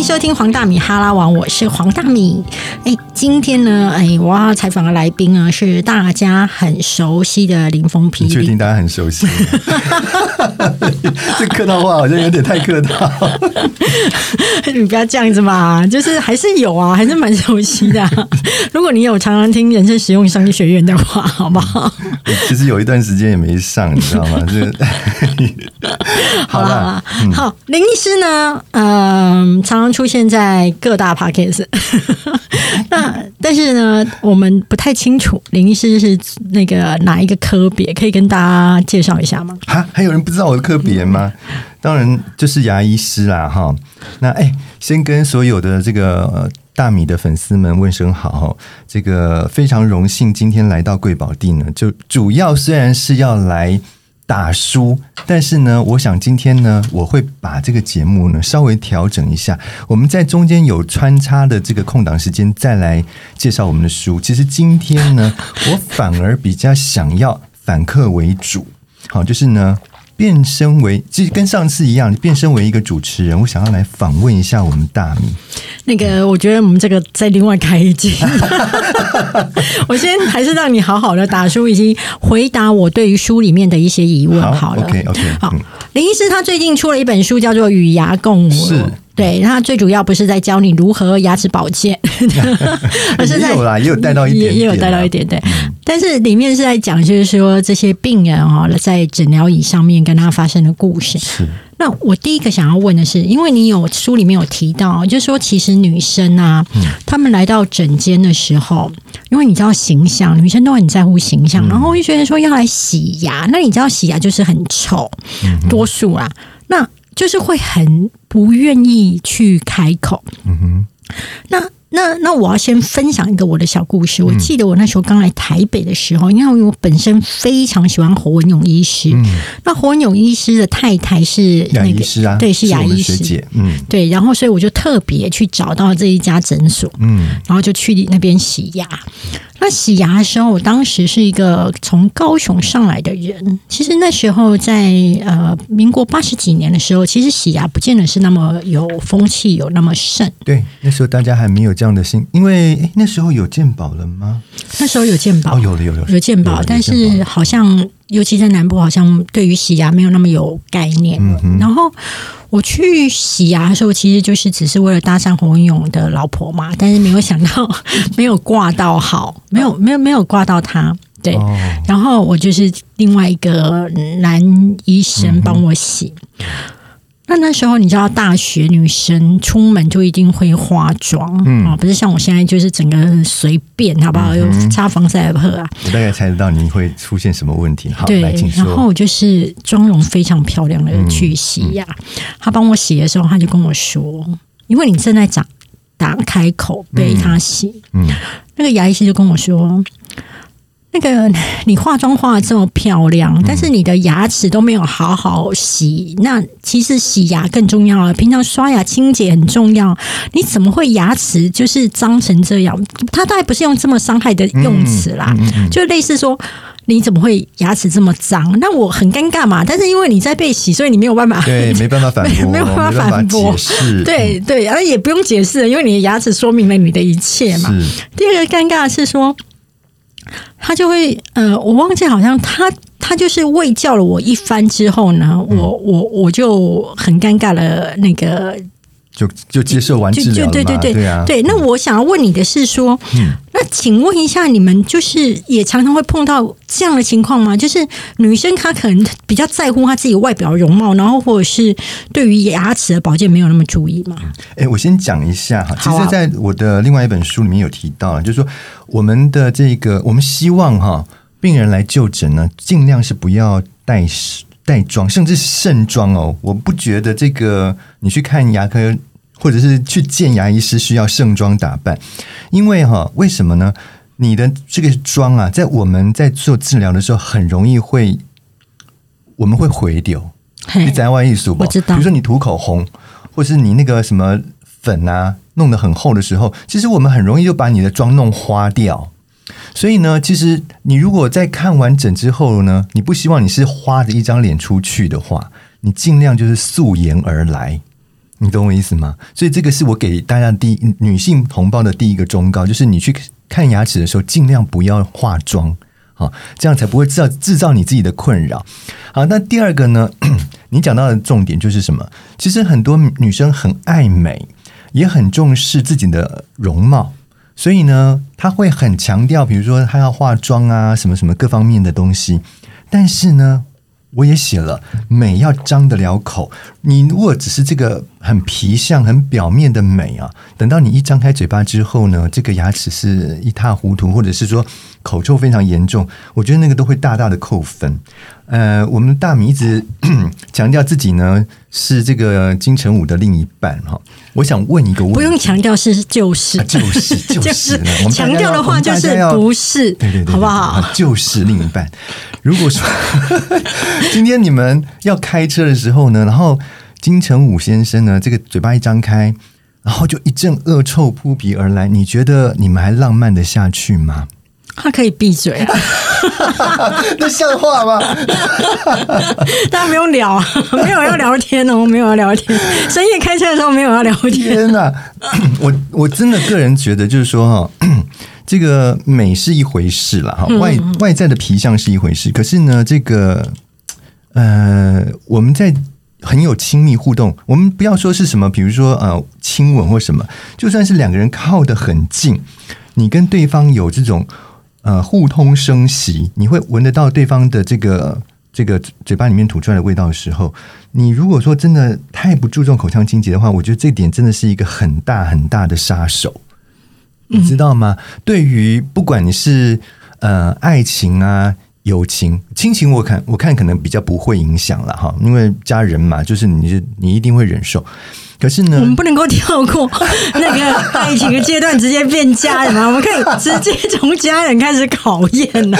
迎收听黄大米哈拉王，我是黄大米。哎，今天呢，哎，我要采访的来宾啊，是大家很熟悉的林峰皮。你确定大家很熟悉？这客套话好像有点太客套。你不要这样子嘛，就是还是有啊，还是蛮熟悉的。如果你有常常听人生实用商业学院的话，好不好？其实有一段时间也没上，你知道吗？这好了，好，林医师呢？嗯，常常出现在各大 p a c k a g e 那但是呢，我们不太清楚林医师是那个哪一个科别，可以跟大家介绍一下吗？哈，还有人不知道我的科别吗？当然就是牙医师啦，哈。那哎，先跟所有的这个大米的粉丝们问声好，这个非常荣幸今天来到贵宝地呢，就主要虽然是要来。打书，但是呢，我想今天呢，我会把这个节目呢稍微调整一下。我们在中间有穿插的这个空档时间，再来介绍我们的书。其实今天呢，我反而比较想要反客为主，好，就是呢。变身为，其实跟上次一样，变身为一个主持人。我想要来访问一下我们大米。那个，我觉得我们这个再另外开一集。我先还是让你好好的打书，以及回答我对于书里面的一些疑问。好了，OK OK。好，林医师他最近出了一本书，叫做《与牙共舞》。是。对，他最主要不是在教你如何牙齿保健，而是在有啦，也有带到一点，也有带到一点，对。但是里面是在讲，就是说这些病人哦，在诊疗椅上面跟他发生的故事。是。那我第一个想要问的是，因为你有书里面有提到，就是说其实女生啊，她们来到诊间的时候，因为你知道形象，女生都很在乎形象，然后就觉得说要来洗牙，那你知道洗牙就是很丑，多数啊，那。就是会很不愿意去开口。嗯哼，那那那我要先分享一个我的小故事。我记得我那时候刚来台北的时候，因为我本身非常喜欢侯文勇医师。嗯，那侯文勇医师的太太是牙医师啊，对，是牙医师姐。嗯，对，然后所以我就特别去找到这一家诊所。嗯，然后就去那边洗牙。那洗牙的时候，我当时是一个从高雄上来的人。其实那时候在呃民国八十几年的时候，其实洗牙不见得是那么有风气，有那么盛。对，那时候大家还没有这样的心，因为那时候有鉴宝了吗？那时候有鉴宝，有了有了有鉴宝，但是好像尤其在南部，好像对于洗牙没有那么有概念。然后。我去洗牙的时候，其实就是只是为了搭上洪文勇的老婆嘛，但是没有想到 没有挂到好，没有没有没有挂到他，对，然后我就是另外一个男医生帮我洗。那那时候你知道，大学女生出门就一定会化妆啊，不是像我现在就是整个随便，好不好？又擦防晒喷啊。我大概猜得到你会出现什么问题。好，对，然后我就是妆容非常漂亮的去洗牙。他帮我洗的时候，他就跟我说：“因为你正在长打开口被他洗。”嗯，那个牙医师就跟我说。那个你化妆化的这么漂亮，但是你的牙齿都没有好好洗。那其实洗牙更重要啊，平常刷牙清洁很重要。你怎么会牙齿就是脏成这样？他当然不是用这么伤害的用词啦，就类似说你怎么会牙齿这么脏？那我很尴尬嘛。但是因为你在被洗，所以你没有办法，对，没办法反驳，没有办法反驳，对对，而也不用解释，因为你的牙齿说明了你的一切嘛。第二个尴尬是说。他就会，呃，我忘记好像他他就是喂叫了我一番之后呢，我我我就很尴尬了，那个就就接受完治疗对对对对啊，对。那我想要问你的是说，那请问一下，你们就是也常常会碰到这样的情况吗？就是女生她可能比较在乎她自己外表容貌，然后或者是对于牙齿的保健没有那么注意吗？哎，我先讲一下哈，其实在我的另外一本书里面有提到，就是说。我们的这个，我们希望哈，病人来就诊呢，尽量是不要带带妆，甚至盛装哦。我不觉得这个你去看牙科或者是去见牙医师需要盛装打扮，因为哈，为什么呢？你的这个妆啊，在我们在做治疗的时候，很容易会我们会毁掉。你在外艺术，我知道。比如说你涂口红，或是你那个什么粉啊。弄得很厚的时候，其实我们很容易就把你的妆弄花掉。所以呢，其实你如果在看完整之后呢，你不希望你是花着一张脸出去的话，你尽量就是素颜而来。你懂我意思吗？所以这个是我给大家第一女性同胞的第一个忠告，就是你去看牙齿的时候，尽量不要化妆，好，这样才不会制造制造你自己的困扰。好，那第二个呢？你讲到的重点就是什么？其实很多女生很爱美，也很重视自己的容貌，所以呢，她会很强调，比如说她要化妆啊，什么什么各方面的东西。但是呢，我也写了，美要张得了口。你如果只是这个很皮相、很表面的美啊，等到你一张开嘴巴之后呢，这个牙齿是一塌糊涂，或者是说口臭非常严重，我觉得那个都会大大的扣分。呃，我们大米一直 强调自己呢是这个金城武的另一半哈。我想问一个问题，不用强调是就是 就是就是强调的话就是不是对对对，好不好？就是另一半。如果说 今天你们要开车的时候呢，然后金城武先生呢这个嘴巴一张开，然后就一阵恶臭扑鼻而来，你觉得你们还浪漫的下去吗？他可以闭嘴，啊 那像话吗？大家不用聊，没有要聊天哦，没有要聊天。深夜开车的时候没有要聊天。天哪，我我真的个人觉得，就是说哈，这个美是一回事了哈，外外在的皮相是一回事，可是呢，这个呃，我们在很有亲密互动，我们不要说是什么，比如说呃亲吻或什么，就算是两个人靠得很近，你跟对方有这种。呃，互通声息，你会闻得到对方的这个这个嘴巴里面吐出来的味道的时候，你如果说真的太不注重口腔清洁的话，我觉得这点真的是一个很大很大的杀手，你知道吗？对于不管你是呃爱情啊、友情、亲情，我看我看可能比较不会影响了哈，因为家人嘛，就是你是你一定会忍受。可是呢，我们不能够跳过 那个爱情的阶段，直接变家人吗？我们可以直接从家人开始考验呢。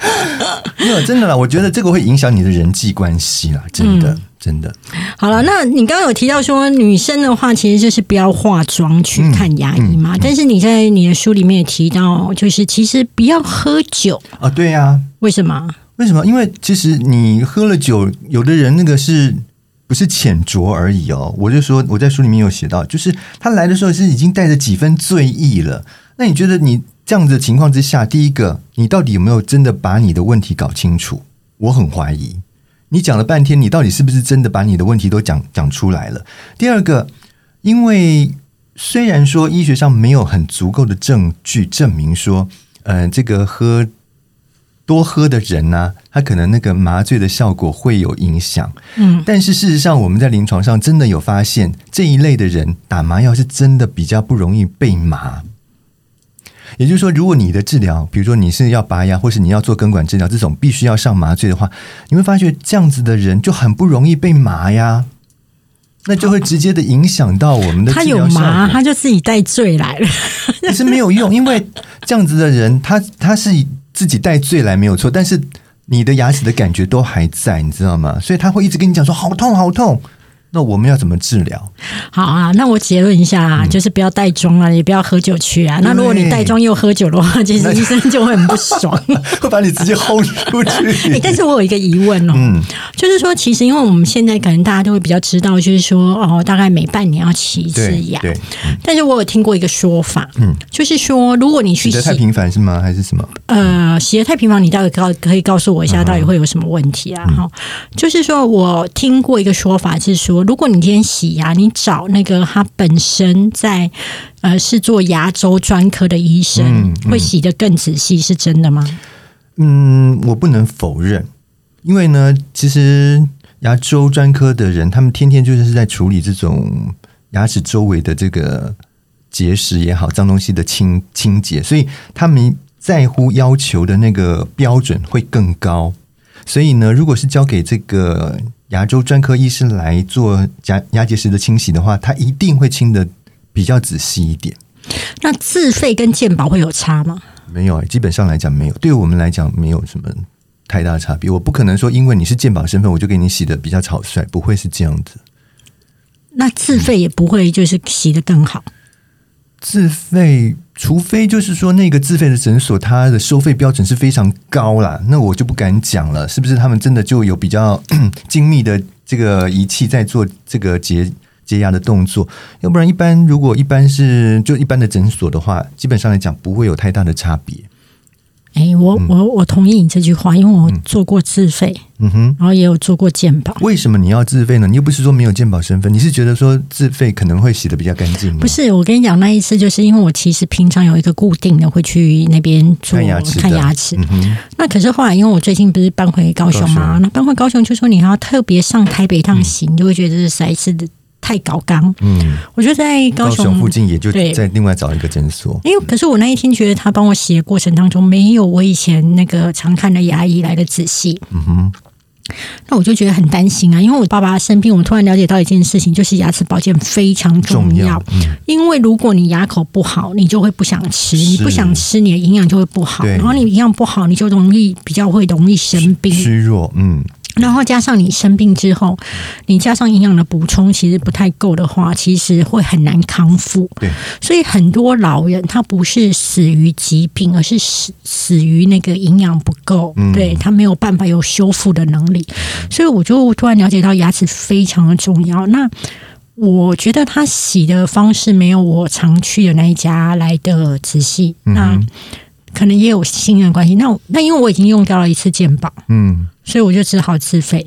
没有，真的啦，我觉得这个会影响你的人际关系啦，真的，真的。好了，那你刚刚有提到说女生的话，其实就是不要化妆去看牙医嘛。但是你在你的书里面也提到，就是其实不要喝酒啊。对呀，为什么？为什么？因为其实你喝了酒，有的人那个是。不是浅酌而已哦，我就说我在书里面有写到，就是他来的时候是已经带着几分醉意了。那你觉得你这样子的情况之下，第一个，你到底有没有真的把你的问题搞清楚？我很怀疑。你讲了半天，你到底是不是真的把你的问题都讲讲出来了？第二个，因为虽然说医学上没有很足够的证据证明说，嗯，这个喝。多喝的人呢，他可能那个麻醉的效果会有影响。嗯，但是事实上，我们在临床上真的有发现，这一类的人打麻药是真的比较不容易被麻。也就是说，如果你的治疗，比如说你是要拔牙，或是你要做根管治疗，这种必须要上麻醉的话，你会发觉这样子的人就很不容易被麻呀。那就会直接的影响到我们的他有麻，他就自己带罪来了，可是没有用，因为这样子的人，他他是。自己带罪来没有错，但是你的牙齿的感觉都还在，你知道吗？所以他会一直跟你讲说好痛好痛。那我们要怎么治疗？好啊，那我结论一下啊，就是不要带妆啊，也不要喝酒去啊。那如果你带妆又喝酒的话，其实医生就会很不爽，会把你直接轰出去。但是我有一个疑问哦，嗯，就是说，其实因为我们现在可能大家都会比较知道，就是说哦，大概每半年要洗一次牙。对。但是我有听过一个说法，嗯，就是说，如果你去洗太频繁是吗？还是什么？呃，洗的太频繁，你到底告可以告诉我一下，到底会有什么问题啊？哈，就是说我听过一个说法是说。如果你今天洗牙，你找那个他本身在呃是做牙周专科的医生，会洗得更仔细，是真的吗？嗯，我不能否认，因为呢，其实牙周专科的人，他们天天就是在处理这种牙齿周围的这个结石也好，脏东西的清清洁，所以他们在乎要求的那个标准会更高。所以呢，如果是交给这个。牙周专科医师来做牙牙结石的清洗的话，他一定会清的比较仔细一点。那自费跟健保会有差吗？没有，基本上来讲没有。对于我们来讲，没有什么太大差别。我不可能说因为你是健保身份，我就给你洗的比较草率，不会是这样子。那自费也不会就是洗的更好。自费，除非就是说那个自费的诊所，它的收费标准是非常高啦，那我就不敢讲了，是不是？他们真的就有比较 精密的这个仪器在做这个结洁牙的动作，要不然一般如果一般是就一般的诊所的话，基本上来讲不会有太大的差别。哎，我我我同意你这句话，因为我做过自费，嗯哼，然后也有做过鉴宝。为什么你要自费呢？你又不是说没有鉴宝身份，你是觉得说自费可能会洗的比较干净吗？不是，我跟你讲，那一次就是因为我其实平常有一个固定的会去那边做看牙齿看牙齿。嗯，那可是后来，因为我最近不是搬回高雄高嘛，雄那搬回高雄就说你还要特别上台北一趟行，你就会觉得这实在是太高纲。嗯，我就在高高雄附近也就对再另外找一个诊所。因为可是我那一天觉得他帮我洗的过程当中，没有我以前那个常看的牙医来的仔细。嗯哼，那我就觉得很担心啊，因为我爸爸生病，我突然了解到一件事情，就是牙齿保健非常重要。重要，嗯，因为如果你牙口不好，你就会不想吃，你不想吃，你的营养就会不好，然后你营养不好，你就容易比较会容易生病。虚弱，嗯，然后加上你生病之后，你加上营养的补充其实不太够的话，其实会很难康复。对，所以很多老人他不是死于疾病，而是死死于那个营养不够，嗯对他没有办法有修复的能力。所以我就突然了解到牙齿非常的重要。那我觉得他洗的方式没有我常去的那一家来的仔细，嗯那可能也有信任关系。那那因为我已经用掉了一次健保，嗯，所以我就只好自费。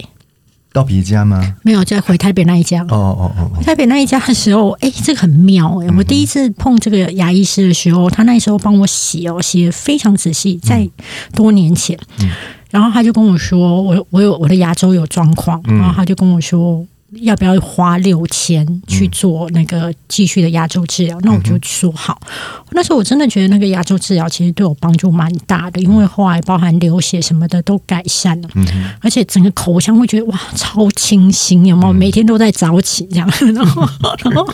到别家吗？没有就回台北那一家。哦哦哦哦，台北那一家的时候，哎、这个很妙哎、我第一次碰这个牙医师的时候，他那时候帮我洗哦，洗的非常仔细，在多年前。嗯然后他就跟我说，我我有我的牙周有状况，嗯然后他就跟我说。要不要花六千去做那个继续的牙周治疗？那我就说好。那时候我真的觉得那个牙周治疗其实对我帮助蛮大的，因为后来包含流血什么的都改善了。嗯，而且整个口腔会觉得哇超清新，有没有？每天都在早起这样，然后然后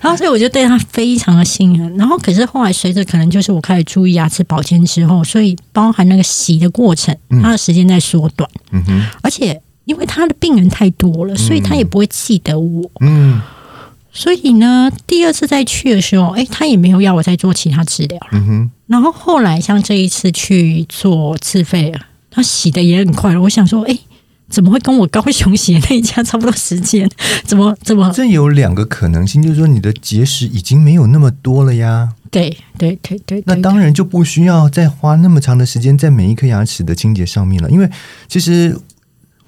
然后所以我就对他非常的信任。然后可是后来随着可能就是我开始注意牙齿保健之后，所以包含那个洗的过程，它的时间在缩短，嗯哼，而且因为他的病人太多了，所以他也不会记得我。嗯所以呢，第二次再去的时候，哎，他也没有要我再做其他治疗。嗯哼，然后后来像这一次去做自费啊，他洗的也很快了。我想说，哎，怎么会跟我高雄洗的那一家差不多时间？怎么怎么？这有两个可能性，就是说你的结石已经没有那么多了呀，对对对对，对那当然就不需要再花那么长的时间在每一颗牙齿的清洁上面了，因为其实。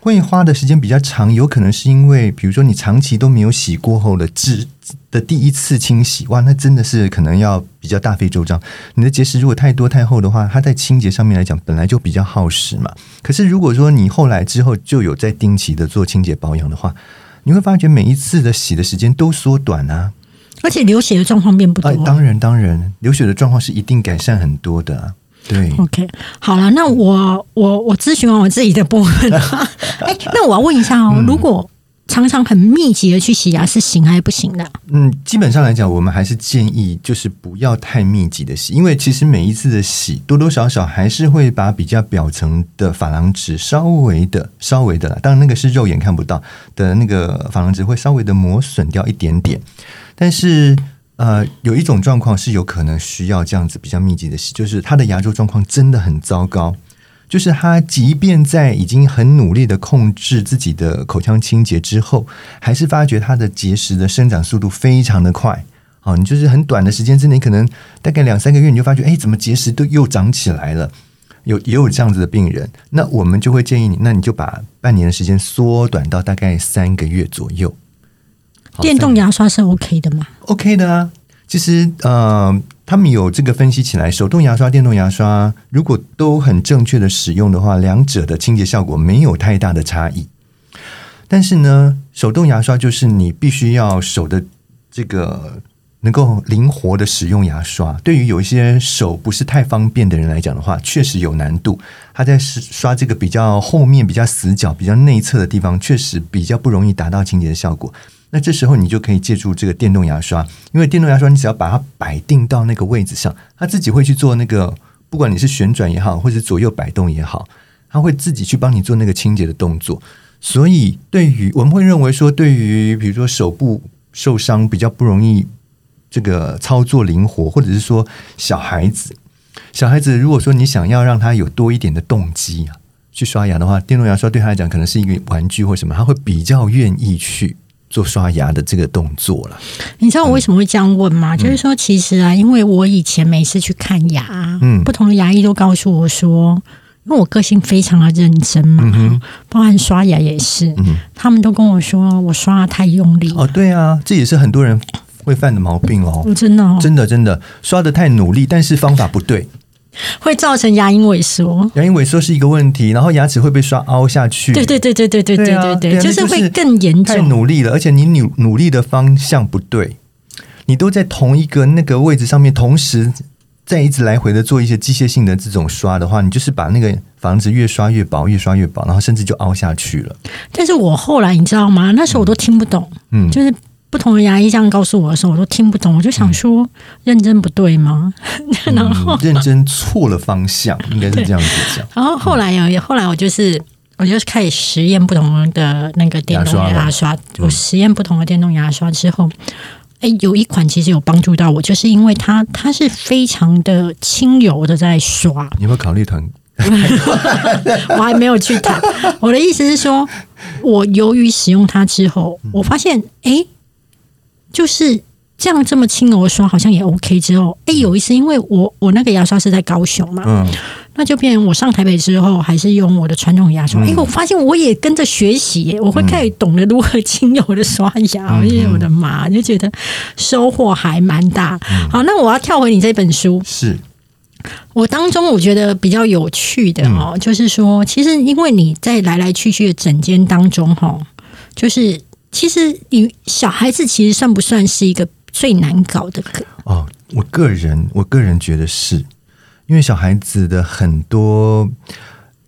会花的时间比较长，有可能是因为，比如说你长期都没有洗过后的治的第一次清洗，哇，那真的是可能要比较大费周章。你的结石如果太多太厚的话，它在清洁上面来讲本来就比较耗时嘛。可是如果说你后来之后就有在定期的做清洁保养的话，你会发觉每一次的洗的时间都缩短啊。而且流血的状况变不多哎，。当然当然，流血的状况是一定改善很多的啊、对。OK，好了，那我我我咨询完我自己的部分，哎，那我要问一下哦，如果常常很密集的去洗牙是行还是不行的？嗯，基本上来讲，我们还是建议就是不要太密集的洗，因为其实每一次的洗多多少少还是会把比较表层的珐琅质稍微的、稍微的啦，当然那个是肉眼看不到的那个珐琅质会稍微的磨损掉一点点，但是。呃，有一种状况是有可能需要这样子比较密集的洗，就是他的牙周状况真的很糟糕，就是他即便在已经很努力的控制自己的口腔清洁之后，还是发觉他的结石的生长速度非常的快。哦，你就是很短的时间之内，可能大概两三个月，你就发觉，哎，怎么结石都又长起来了？有也有这样子的病人，那我们就会建议你，那你就把半年的时间缩短到大概三个月左右。电动牙刷是 OK 的吗？OK 的啊。其实呃，他们有这个分析起来，手动牙刷、电动牙刷如果都很正确的使用的话，两者的清洁效果没有太大的差异。但是呢，手动牙刷就是你必须要手的这个能够灵活的使用牙刷。对于有一些手不是太方便的人来讲的话，确实有难度。他在刷这个比较后面、比较死角、比较内侧的地方，确实比较不容易达到清洁的效果。那这时候你就可以借助这个电动牙刷，因为电动牙刷你只要把它摆定到那个位置上，它自己会去做那个，不管你是旋转也好，或者左右摆动也好，它会自己去帮你做那个清洁的动作。所以，对于我们会认为说，对于比如说手部受伤比较不容易这个操作灵活，或者是说小孩子，小孩子如果说你想要让他有多一点的动机啊，去刷牙的话，电动牙刷对他来讲可能是一个玩具或什么，他会比较愿意去。做刷牙的这个动作了。你知道我为什么会这样问吗？就是说，其实啊，因为我以前每次去看牙，嗯。不同的牙医都告诉我说，因为我个性非常的认真嘛，嗯哼，包含刷牙也是，嗯，他们都跟我说我刷的太用力，哦，对啊，这也是很多人会犯的毛病哦。真的、哦、真的真的刷的太努力，但是方法不对，会造成牙龈萎缩。牙龈萎缩是一个问题，然后牙齿会被刷凹下去。对对对对对对对对啊对就是会更严重太重。努力了，而且你努努力的方向不对，你都在同一个那个位置上面，同时在一直来回的做一些机械性的这种刷的话，你就是把那个房子越刷越薄，越刷越薄，然后甚至就凹下去了。但是我后来你知道吗？那时候我都听不懂，嗯，就是不同的牙医这样告诉我的时候，我都听不懂。我就想说，认真不对吗？然后嗯认真错了方向，应该是这样子讲。然后后来有，后来我就是我就是开始实验不同的那个电动牙刷我实验不同的电动牙刷之后。哎，有一款其实有帮助到我，就是因为它它是非常的轻柔的在刷，你有没有考虑谈？我还没有去谈。我的意思是说，我由于使用它之后，我发现哎，就是这样这么轻柔的刷好像也 OK。之后，哎，有一次因为我我那个牙刷是在高雄嘛，嗯，那就变成我上台北之后，还是用我的传统牙刷。哎、我发现我也跟着学习耶，我会开始懂得如何轻柔的刷牙。嗯我就觉得我的妈，就觉得收获还蛮大。好，那我要跳回你这本书，是我当中我觉得比较有趣的哦，就是说，其实因为你在来来去去的整间当中，哈，就是其实你小孩子其实算不算是一个最难搞的？哦，我个人我个人觉得是，因为小孩子的很多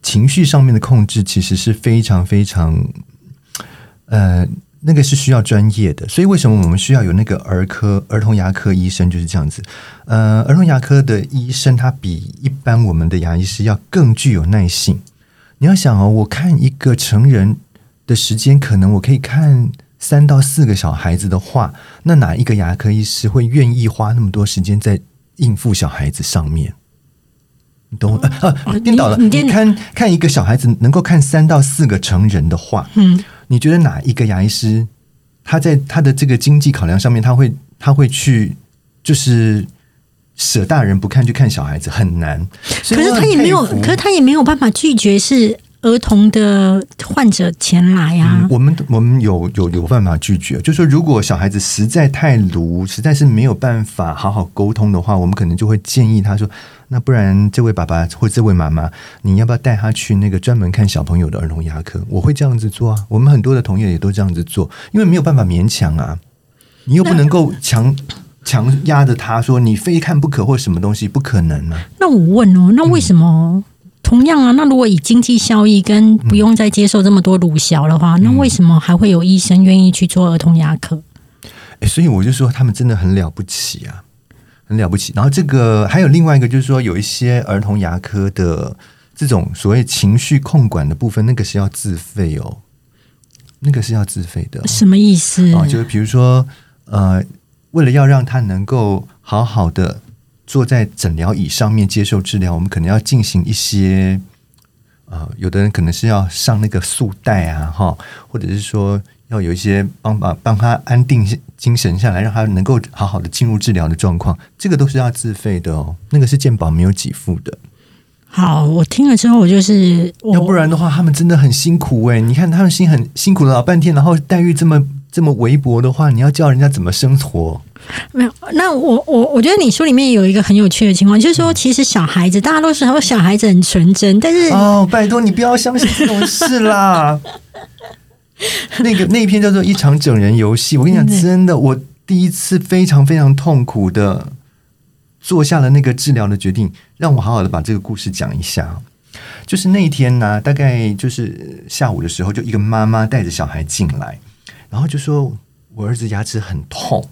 情绪上面的控制，其实是非常非常，呃，那个是需要专业的。所以为什么我们需要有那个儿科儿童牙科医生就是这样子？呃，儿童牙科的医生他比一般我们的牙医师要更具有耐性。你要想哦，我看一个成人的时间，可能我可以看三到四个小孩子的话，那哪一个牙科医师会愿意花那么多时间在应付小孩子上面？你懂我？啊啊，颠倒了！你看看一个小孩子能够看三到四个成人的话，嗯，你觉得哪一个牙医师他在他的这个经济考量上面，他会他会去就是舍大人不看去看小孩子很难？所可是他也没有，可是他也没有办法拒绝是儿童的患者前来啊。嗯我们我们有有有办法拒绝，就是说，如果小孩子实在太鲁，实在是没有办法好好沟通的话，我们可能就会建议他说：“那不然这位爸爸或这位妈妈，你要不要带他去那个专门看小朋友的儿童牙科？”我会这样子做啊，我们很多的同业也都这样子做，因为没有办法勉强啊，你又不能够强强压着他说你非看不可或什么东西，不可能啊。那我问哦，那为什么？同样啊，那如果以经济效益跟不用再接受这么多乳小的话，那为什么还会有医生愿意去做儿童牙科？诶所以我就说他们真的很了不起啊，很了不起。然后这个还有另外一个，就是说有一些儿童牙科的这种所谓情绪控管的部分，那个是要自费哦，那个是要自费的什么意思？哦。就是比如说，呃，为了要让他能够好好的坐在诊疗椅上面接受治疗，我们可能要进行一些。呃，有的人可能是要上那个束带啊，哈，或者是说要有一些帮把帮他安定精神下来，让他能够好好的进入治疗的状况，这个都是要自费的哦，那个是健保没有给付的，好，我听了之后，我就是我要不然的话，他们真的很辛苦哎、你看他们辛很辛苦了老半天，然后待遇这么这么微薄的话，你要教人家怎么生活？没有。那我我我觉得你书里面有一个很有趣的情况，就是说，其实小孩子大家都说小孩子很纯真，但是哦，拜托你不要相信这种事啦。那个那一篇叫做《一场整人游戏》，我跟你讲，真的，我第一次非常非常痛苦的做下了那个治疗的决定，让我好好的把这个故事讲一下。就是那一天呢，大概就是下午的时候，就一个妈妈带着小孩进来，然后就说我儿子牙齿很痛，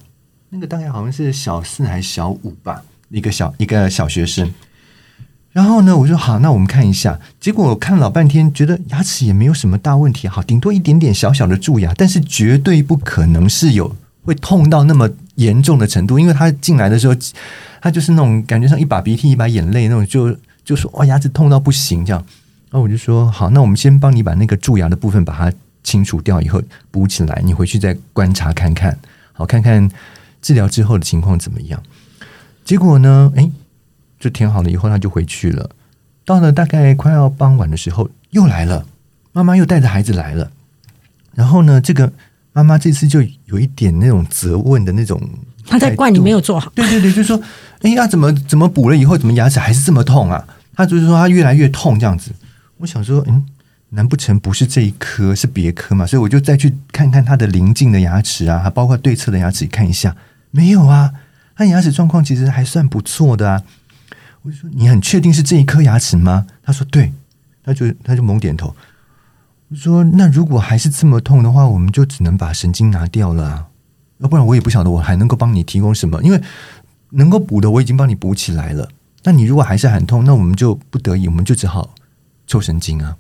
那个大概好像是小四还是小五吧，一个小一个小学生。然后呢，我说好，那我们看一下。结果我看老半天，觉得牙齿也没有什么大问题，好，顶多一点点小小的蛀牙，但是绝对不可能是有会痛到那么严重的程度。因为他进来的时候，他就是那种感觉上一把鼻涕一把眼泪那种，就就说哇牙齿痛到不行这样。然后我就说好，那我们先帮你把那个蛀牙的部分把它清除掉以后补起来，你回去再观察看看，好看看治疗之后的情况怎么样。结果呢，哎，就填好了以后，他就回去了。到了大概快要傍晚的时候，又来了，妈妈又带着孩子来了。然后呢，这个妈妈这次就有一点那种责问的那种，他在怪你没有做好。对对对，就说，哎呀，怎么怎么补了以后，怎么牙齿还是这么痛啊？他就是说他越来越痛这样子。我想说，嗯，难不成不是这一颗，是别颗嘛？所以我就再去看看他的邻近的牙齿啊，还包括对侧的牙齿看一下，没有啊，他牙齿状况其实还算不错的啊。我就说：“你很确定是这一颗牙齿吗？”他说：“对。”他就他就猛点头。我说：“那如果还是这么痛的话，我们就只能把神经拿掉了啊！要不然我也不晓得我还能够帮你提供什么。因为能够补的我已经帮你补起来了。那你如果还是很痛，那我们就不得已，我们就只好抽神经啊。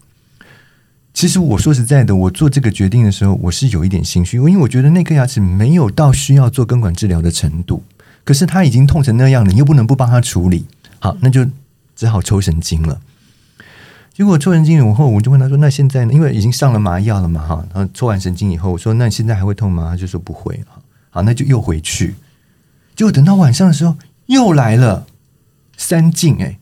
其实我说实在的，我做这个决定的时候，我是有一点心虚，因为我觉得那颗牙齿没有到需要做根管治疗的程度。可是他已经痛成那样了，你又不能不帮他处理。”好，那就只好抽神经了。结果抽神经以后，我就问他说：“那现在呢？因为已经上了麻药了嘛，哈。然后抽完神经以后，我说：那现在还会痛吗？他就说不会。好，那就又回去。结果等到晚上的时候，又来了三进，哎哎，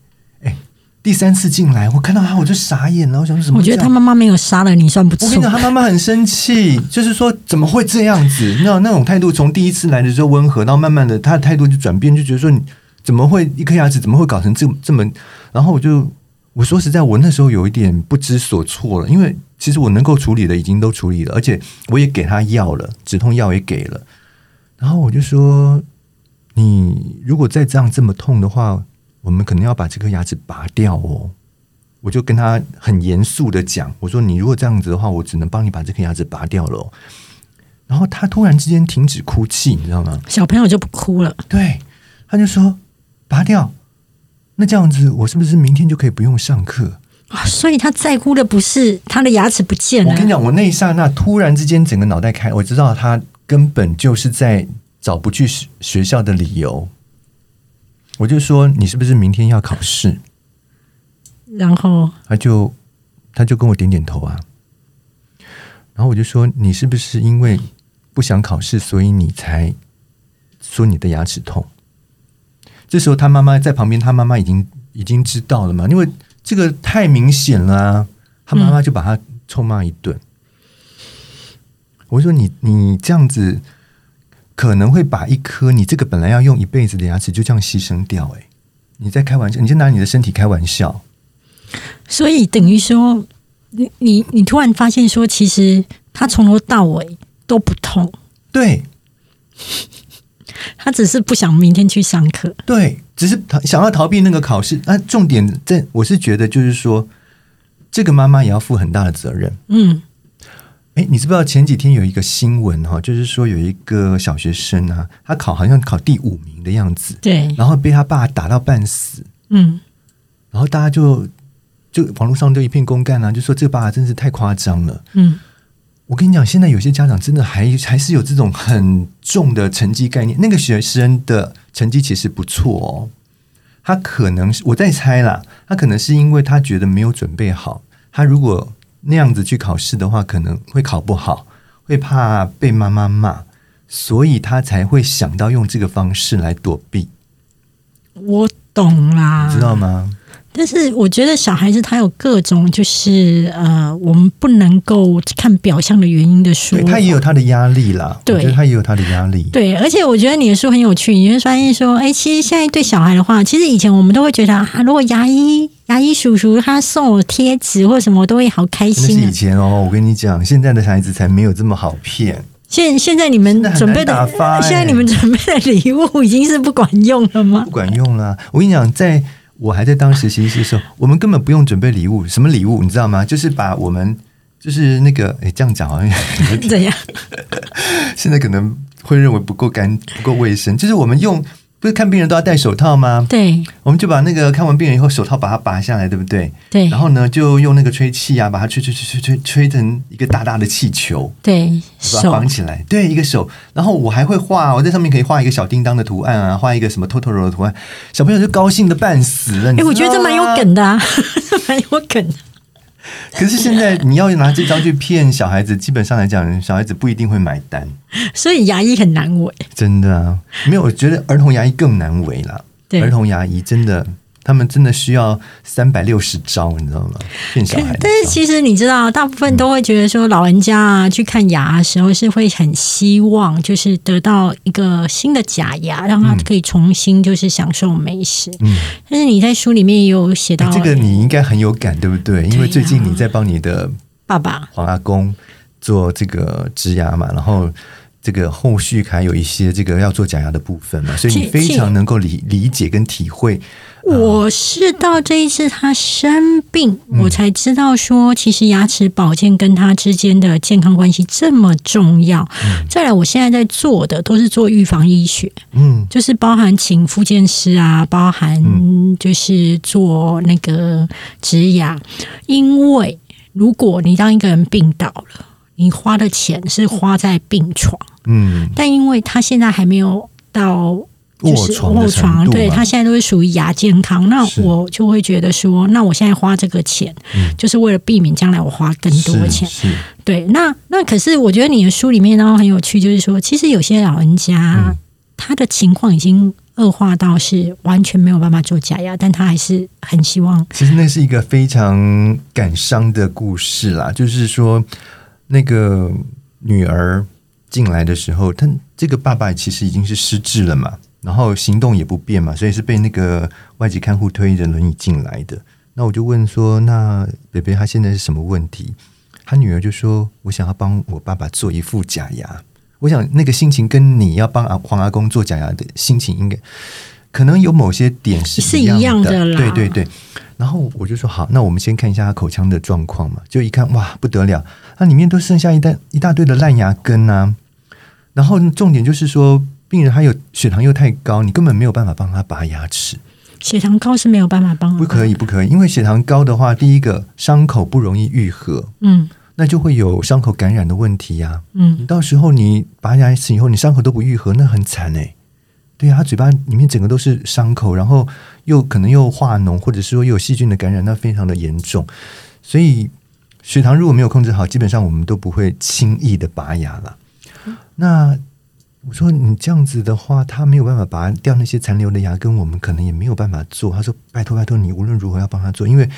第三次进来，我看到他我就傻眼了。我想说什么？我觉得他妈妈没有杀了你，算不错。我跟你讲，他妈妈很生气，就是说怎么会这样子？那那种态度，从第一次来的时候温和，到慢慢的，他的态度就转变，就觉得说你。怎么会一颗牙齿怎么会搞成这这么？然后我就我说实在，我那时候有一点不知所措了，因为其实我能够处理的已经都处理了，而且我也给他药了，止痛药也给了。然后我就说，你如果再这样这么痛的话，我们可能要把这颗牙齿拔掉哦。我就跟他很严肃的讲，我说你如果这样子的话，我只能帮你把这颗牙齿拔掉了。然后他突然之间停止哭泣，你知道吗？小朋友就不哭了，对，他就说。拔掉，那这样子，我是不是明天就可以不用上课啊？所以他在乎的不是他的牙齿不见了。我跟你讲，我那一刹那突然之间整个脑袋开，我知道他根本就是在找不去学校的理由。我就说，你是不是明天要考试？然后他就他就跟我点点头啊。然后我就说，你是不是因为不想考试，所以你才说你的牙齿痛？这时候，他妈妈在旁边，他妈妈已经已经知道了嘛？因为这个太明显了啊！他妈妈就把他臭骂一顿。我说：“你你这样子，可能会把一颗你这个本来要用一辈子的牙齿就这样牺牲掉。”哎，你在开玩笑？你在拿你的身体开玩笑？所以等于说，你你你突然发现说，其实他从头到尾都不痛。对。他只是不想明天去上课，对，只是逃想要逃避那个考试。那重点在，我是觉得就是说，这个妈妈也要负很大的责任。嗯，哎，你知不知道前几天有一个新闻哈，就是说有一个小学生啊，他考好像考第五名的样子，对，然后被他爸打到半死，嗯，然后大家就就网络上就一片公干啊，就说这个爸爸真是太夸张了，嗯。我跟你讲，现在有些家长真的还还是有这种很重的成绩概念。那个学生的成绩其实不错哦，他可能我在猜啦，他可能是因为他觉得没有准备好。他如果那样子去考试的话，可能会考不好，会怕被妈妈骂，所以他才会想到用这个方式来躲避。我懂啦，你知道吗？但是我觉得小孩子他有各种就是呃，我们不能够看表象的原因的书，他也有他的压力啦。对，他也有他的压力。对，而且我觉得你的书很有趣，你会发现说，哎，其实现在对小孩的话，其实以前我们都会觉得啊，如果牙医牙医叔叔他送我贴纸或什么，我都会好开心。是以前哦，我跟你讲，现在的孩子才没有这么好骗。现现在你们准备的，现在你们准备的礼物已经是不管用了吗？不管用了。我跟你讲，在。我还在当实习的时候，我们根本不用准备礼物，什么礼物你知道吗？就是把我们就是那个哎，这样讲好像 怎样？现在可能会认为不够干不够卫生，就是我们用。不是看病人都要戴手套吗？对，我们就把那个看完病人以后，手套把它拔下来，对不对？对。然后呢，就用那个吹气啊，把它吹吹吹吹吹吹成一个大大的气球。对，把它绑起来。对，一个手。然后我还会画，我在上面可以画一个小叮当的图案啊，画一个什么 Totoro 的图案，小朋友就高兴的半死了。哎，我觉得这蛮有梗的啊，蛮有梗。可是现在你要拿这招去骗小孩子，基本上来讲，小孩子不一定会买单。所以牙医很难为，真的啊，没有，我觉得儿童牙医更难为啦。儿童牙医真的，他们真的需要三百六十招，你知道吗？骗小孩。但是其实你知道，大部分都会觉得说，老人家啊去看牙的时候是会很希望，就是得到一个新的假牙，让他可以重新就是享受美食。嗯，但是你在书里面也有写到哎，这个你应该很有感，对不对？因为最近你在帮你的爸爸，黄阿公做这个植牙嘛，然后这个后续还有一些这个要做假牙的部分嘛，所以你非常能够理理解跟体会。我是到这一次他生病，嗯。我才知道说，其实牙齿保健跟他之间的健康关系这么重要。再来，我现在在做的都是做预防医学，嗯。就是包含请复健师啊，包含就是做那个植牙，因为如果你让一个人病倒了，你花的钱是花在病床，嗯，但因为他现在还没有到。就是卧床对他现在都是属于亚健康，那我就会觉得说，那我现在花这个钱，嗯。就是为了避免将来我花更多是钱。是，对，那那可是我觉得你的书里面然后很有趣，就是说，其实有些老人家、嗯。他的情况已经恶化到是完全没有办法做假牙，但他还是很希望其实那是一个非常感伤的故事啦，就是说那个女儿进来的时候，他这个爸爸其实已经是失智了嘛，然后行动也不便嘛，所以是被那个外籍看护推着轮椅进来的。那我就问说，那北北他现在是什么问题？他女儿就说：“我想要帮我爸爸做一副假牙。”我想那个心情跟你要帮阿黄阿公做假牙的心情，应该可能有某些点是是一样一样的啦对对对。然后我就说好，那我们先看一下他口腔的状况嘛。就一看哇，不得了，它里面都剩下一大一大堆的烂牙根啊。然后重点就是说，病人他有血糖又太高，你根本没有办法帮他拔牙齿。血糖高是没有办法帮，不可以，，不可以，因为血糖高的话，第一个伤口不容易愈合，嗯那就会有伤口感染的问题呀、嗯你到时候你拔牙齿以后，你伤口都不愈合，那很惨哎。对啊，他嘴巴里面整个都是伤口，然后又可能又化脓，或者是说又有细菌的感染，那非常的严重。所以血糖如果没有控制好，基本上我们都不会轻易的拔牙了。那我说你这样子的话，他没有办法拔掉那些残留的牙根，我们可能也没有办法做。他说：“拜托拜托，你无论如何要帮他做，因为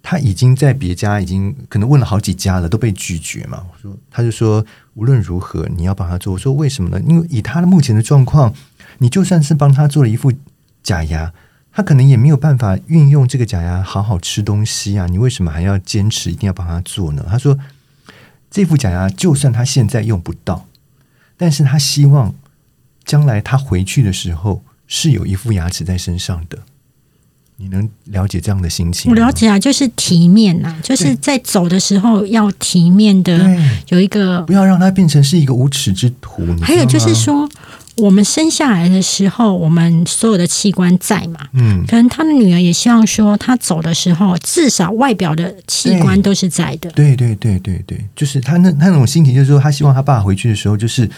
他已经在别家已经可能问了好几家了，都被拒绝嘛。”我说，他就说无论如何你要帮他做。我说为什么呢？因为以他的目前的状况，你就算是帮他做了一副假牙，他可能也没有办法运用这个假牙好好吃东西啊。你为什么还要坚持一定要帮他做呢？他说，这副假牙就算他现在用不到。但是他希望将来他回去的时候是有一副牙齿在身上的。你能了解这样的心情？我了解啊，就是体面呐、就是在走的时候要体面的，有一个不要让它变成是一个无耻之徒。还有就是，说，我们生下来的时候，我们所有的器官在嘛？嗯，可能他的女儿也希望说，他走的时候，至少外表的器官都是在的。对对对对对，就是他那他那种心情，就是说他希望他爸回去的时候，就是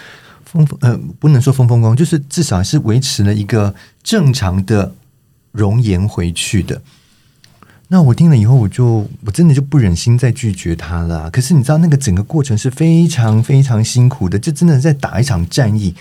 风风呃，不能说风风光光，就是至少是维持了一个正常的容颜回去的。那我听了以后，我就我真的就不忍心再拒绝他了啊。可是你知道，那个整个过程是非常非常辛苦的，就真的在打一场战役。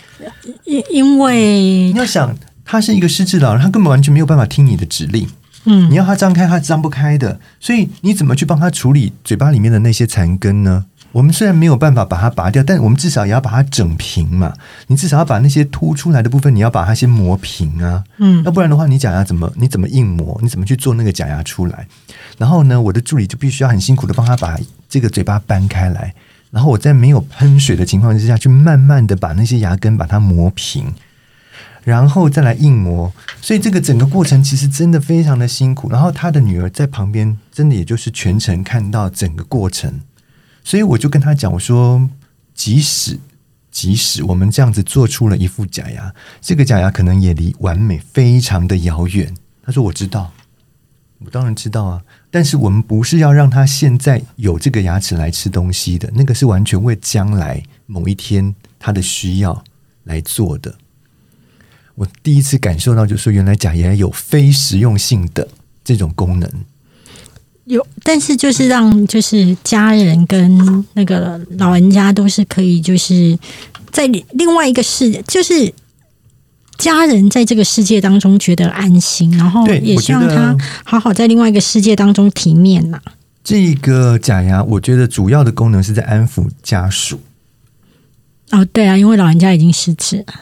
因因为你要想，他是一个失智老人，他根本完全没有办法听你的指令。嗯你要他张开，他张不开的。所以你怎么去帮他处理嘴巴里面的那些残根呢？我们虽然没有办法把它拔掉，但我们至少也要把它整平嘛。你至少要把那些凸出来的部分，你要把它先磨平啊。嗯要不然的话，你假牙怎么你怎么硬磨？你怎么去做那个假牙出来？然后呢，我的助理就必须要很辛苦的帮他把这个嘴巴搬开来，然后我在没有喷水的情况之下去慢慢的把那些牙根把它磨平。然后再来硬磨，所以这个整个过程其实真的非常的辛苦。然后他的女儿在旁边，真的也就是全程看到整个过程，所以我就跟他讲，我说，即使即使我们这样子做出了一副假牙，这个假牙可能也离完美非常的遥远。他说我知道，我当然知道啊，但是我们不是要让他现在有这个牙齿来吃东西的，那个是完全为将来某一天他的需要来做的。我第一次感受到，就是说原来假牙有非实用性的这种功能。有，但是就是让就是家人跟那个老人家都是可以，就是在另外一个世界，就是家人在这个世界当中觉得安心，然后也希望他好好在另外一个世界当中体面呐、这个假牙，我觉得主要的功能是在安抚家属，哦，对啊，因为老人家已经失智了。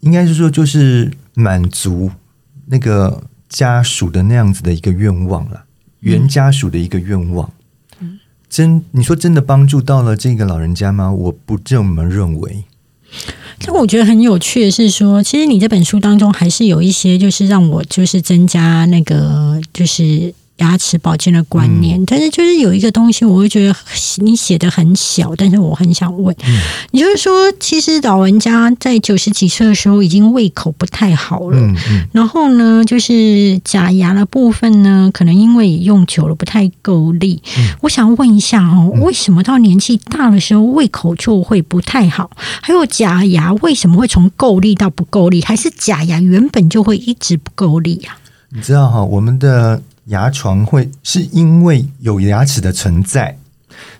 应该是说就是满足那个家属的那样子的一个愿望了，原家属的一个愿望。真，你说真的帮助到了这个老人家吗？我不这么认为。但我觉得很有趣的是说，其实你这本书当中还是有一些，就是让我就是增加那个就是牙齿保健的观念。但是就是有一个东西，我会觉得你写的很小，但是我很想问，你就是说，其实老人家在九十几岁的时候已经胃口不太好了。嗯嗯，然后呢，就是假牙的部分呢，可能因为用久了不太够力。我想问一下哦，为什么到年纪大的时候胃口就会不太好？还有假牙为什么会从够力到不够力？还是假牙原本就会一直不够力啊？你知道哈，我们的牙床会是因为有牙齿的存在，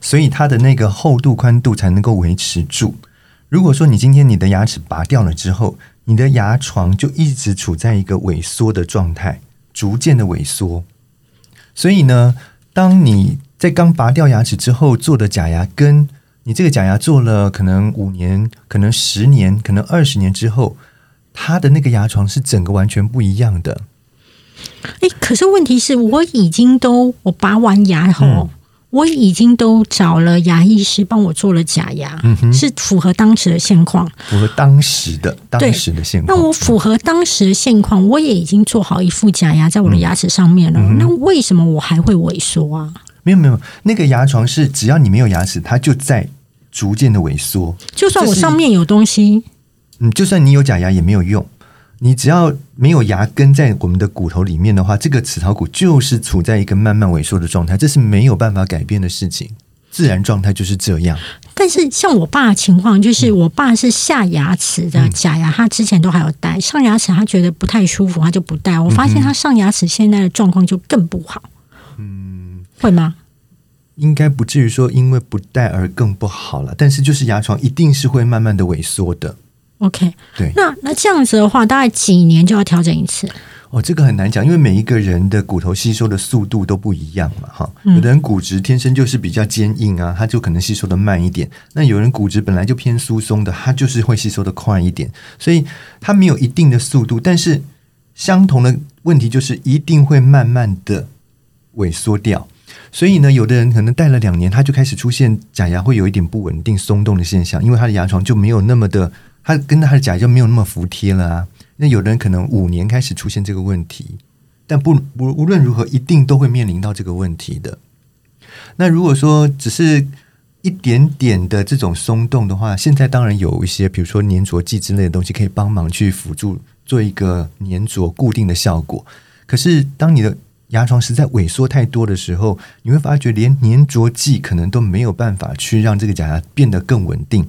所以它的那个厚度、宽度才能够维持住。如果说你今天你的牙齿拔掉了之后，你的牙床就一直处在一个萎缩的状态，逐渐的萎缩。所以呢，当你在刚拔掉牙齿之后做的假牙，跟你这个假牙做了可能五年、可能十年、可能二十年之后，它的那个牙床是整个完全不一样的。诶，可是问题是我已经都我拔完牙后。嗯我已经都找了牙医师帮我做了假牙，是符合当时的现况。符合当时的当时的现况。那我符合当时的现况，我也已经做好一副假牙在我的牙齿上面了。嗯那为什么我还会萎缩啊？没有没有，那个牙床是只要你没有牙齿，它就在逐渐的萎缩。就算我上面有东西，嗯，就算你有假牙也没有用，你只要没有牙根在我们的骨头里面的话，这个齿槽骨就是处在一个慢慢萎缩的状态，这是没有办法改变的事情。自然状态就是这样。但是像我爸的情况，就是我爸是下牙齿的假牙，他之前都还有戴，上牙齿他觉得不太舒服，他就不戴。我发现他上牙齿现在的状况就更不好。嗯，会吗？应该不至于说因为不戴而更不好了，但是就是牙床一定是会慢慢的萎缩的。OK，对，那那这样子的话，大概几年就要调整一次？哦，这个很难讲，因为每一个人的骨头吸收的速度都不一样嘛，哈。有的人骨质天生就是比较坚硬啊，它就可能吸收的慢一点；那有人骨质本来就偏疏松的，它就是会吸收的快一点。所以它没有一定的速度，但是相同的问题就是一定会慢慢的萎缩掉。所以呢，有的人可能戴了两年，他就开始出现假牙会有一点不稳定、松动的现象，因为他的牙床就没有那么的，他跟他的假牙就没有那么服帖了啊。那有的人可能五年开始出现这个问题，但不无无论如何，一定都会面临到这个问题的。那如果说只是一点点的这种松动的话，现在当然有一些，比如说粘着剂之类的东西，可以帮忙去辅助做一个粘着固定的效果。可是当你的牙床实在萎缩太多的时候，你会发觉连粘着剂可能都没有办法去让这个假牙变得更稳定，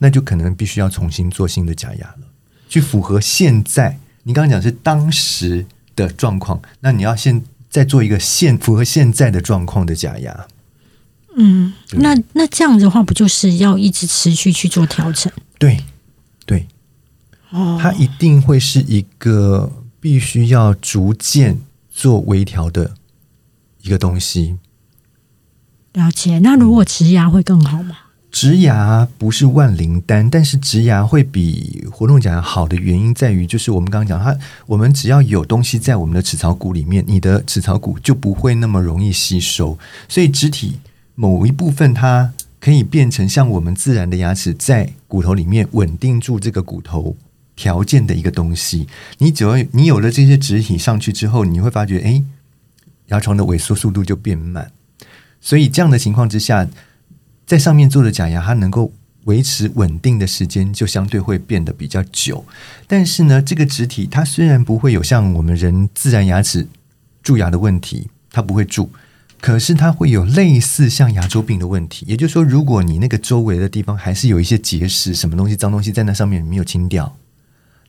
那就可能必须要重新做新的假牙了，去符合现在你刚刚讲是当时的状况，那你要现再做一个现符合现在的状况的假牙。嗯，那那这样子的话，不就是要一直持续去做调整？对，对，哦，它一定会是一个必须要逐渐做微调的一个东西。了解。那如果植牙会更好吗？植牙不是万灵丹，但是植牙会比活动假牙好的原因在于，就是我们刚刚讲，它我们只要有东西在我们的齿槽骨里面，你的齿槽骨就不会那么容易吸收，所以植体某一部分它可以变成像我们自然的牙齿在骨头里面稳定住这个骨头条件的一个东西。你只要你有了这些植体上去之后，你会发觉，哎，牙床的萎缩速度就变慢。所以这样的情况之下，在上面做的假牙，它能够维持稳定的时间就相对会变得比较久。但是呢，这个植体它虽然不会有像我们人自然牙齿蛀牙的问题，它不会蛀，可是它会有类似像牙周病的问题。也就是说，如果你那个周围的地方还是有一些结石、什么东西、脏东西在那上面没有清掉，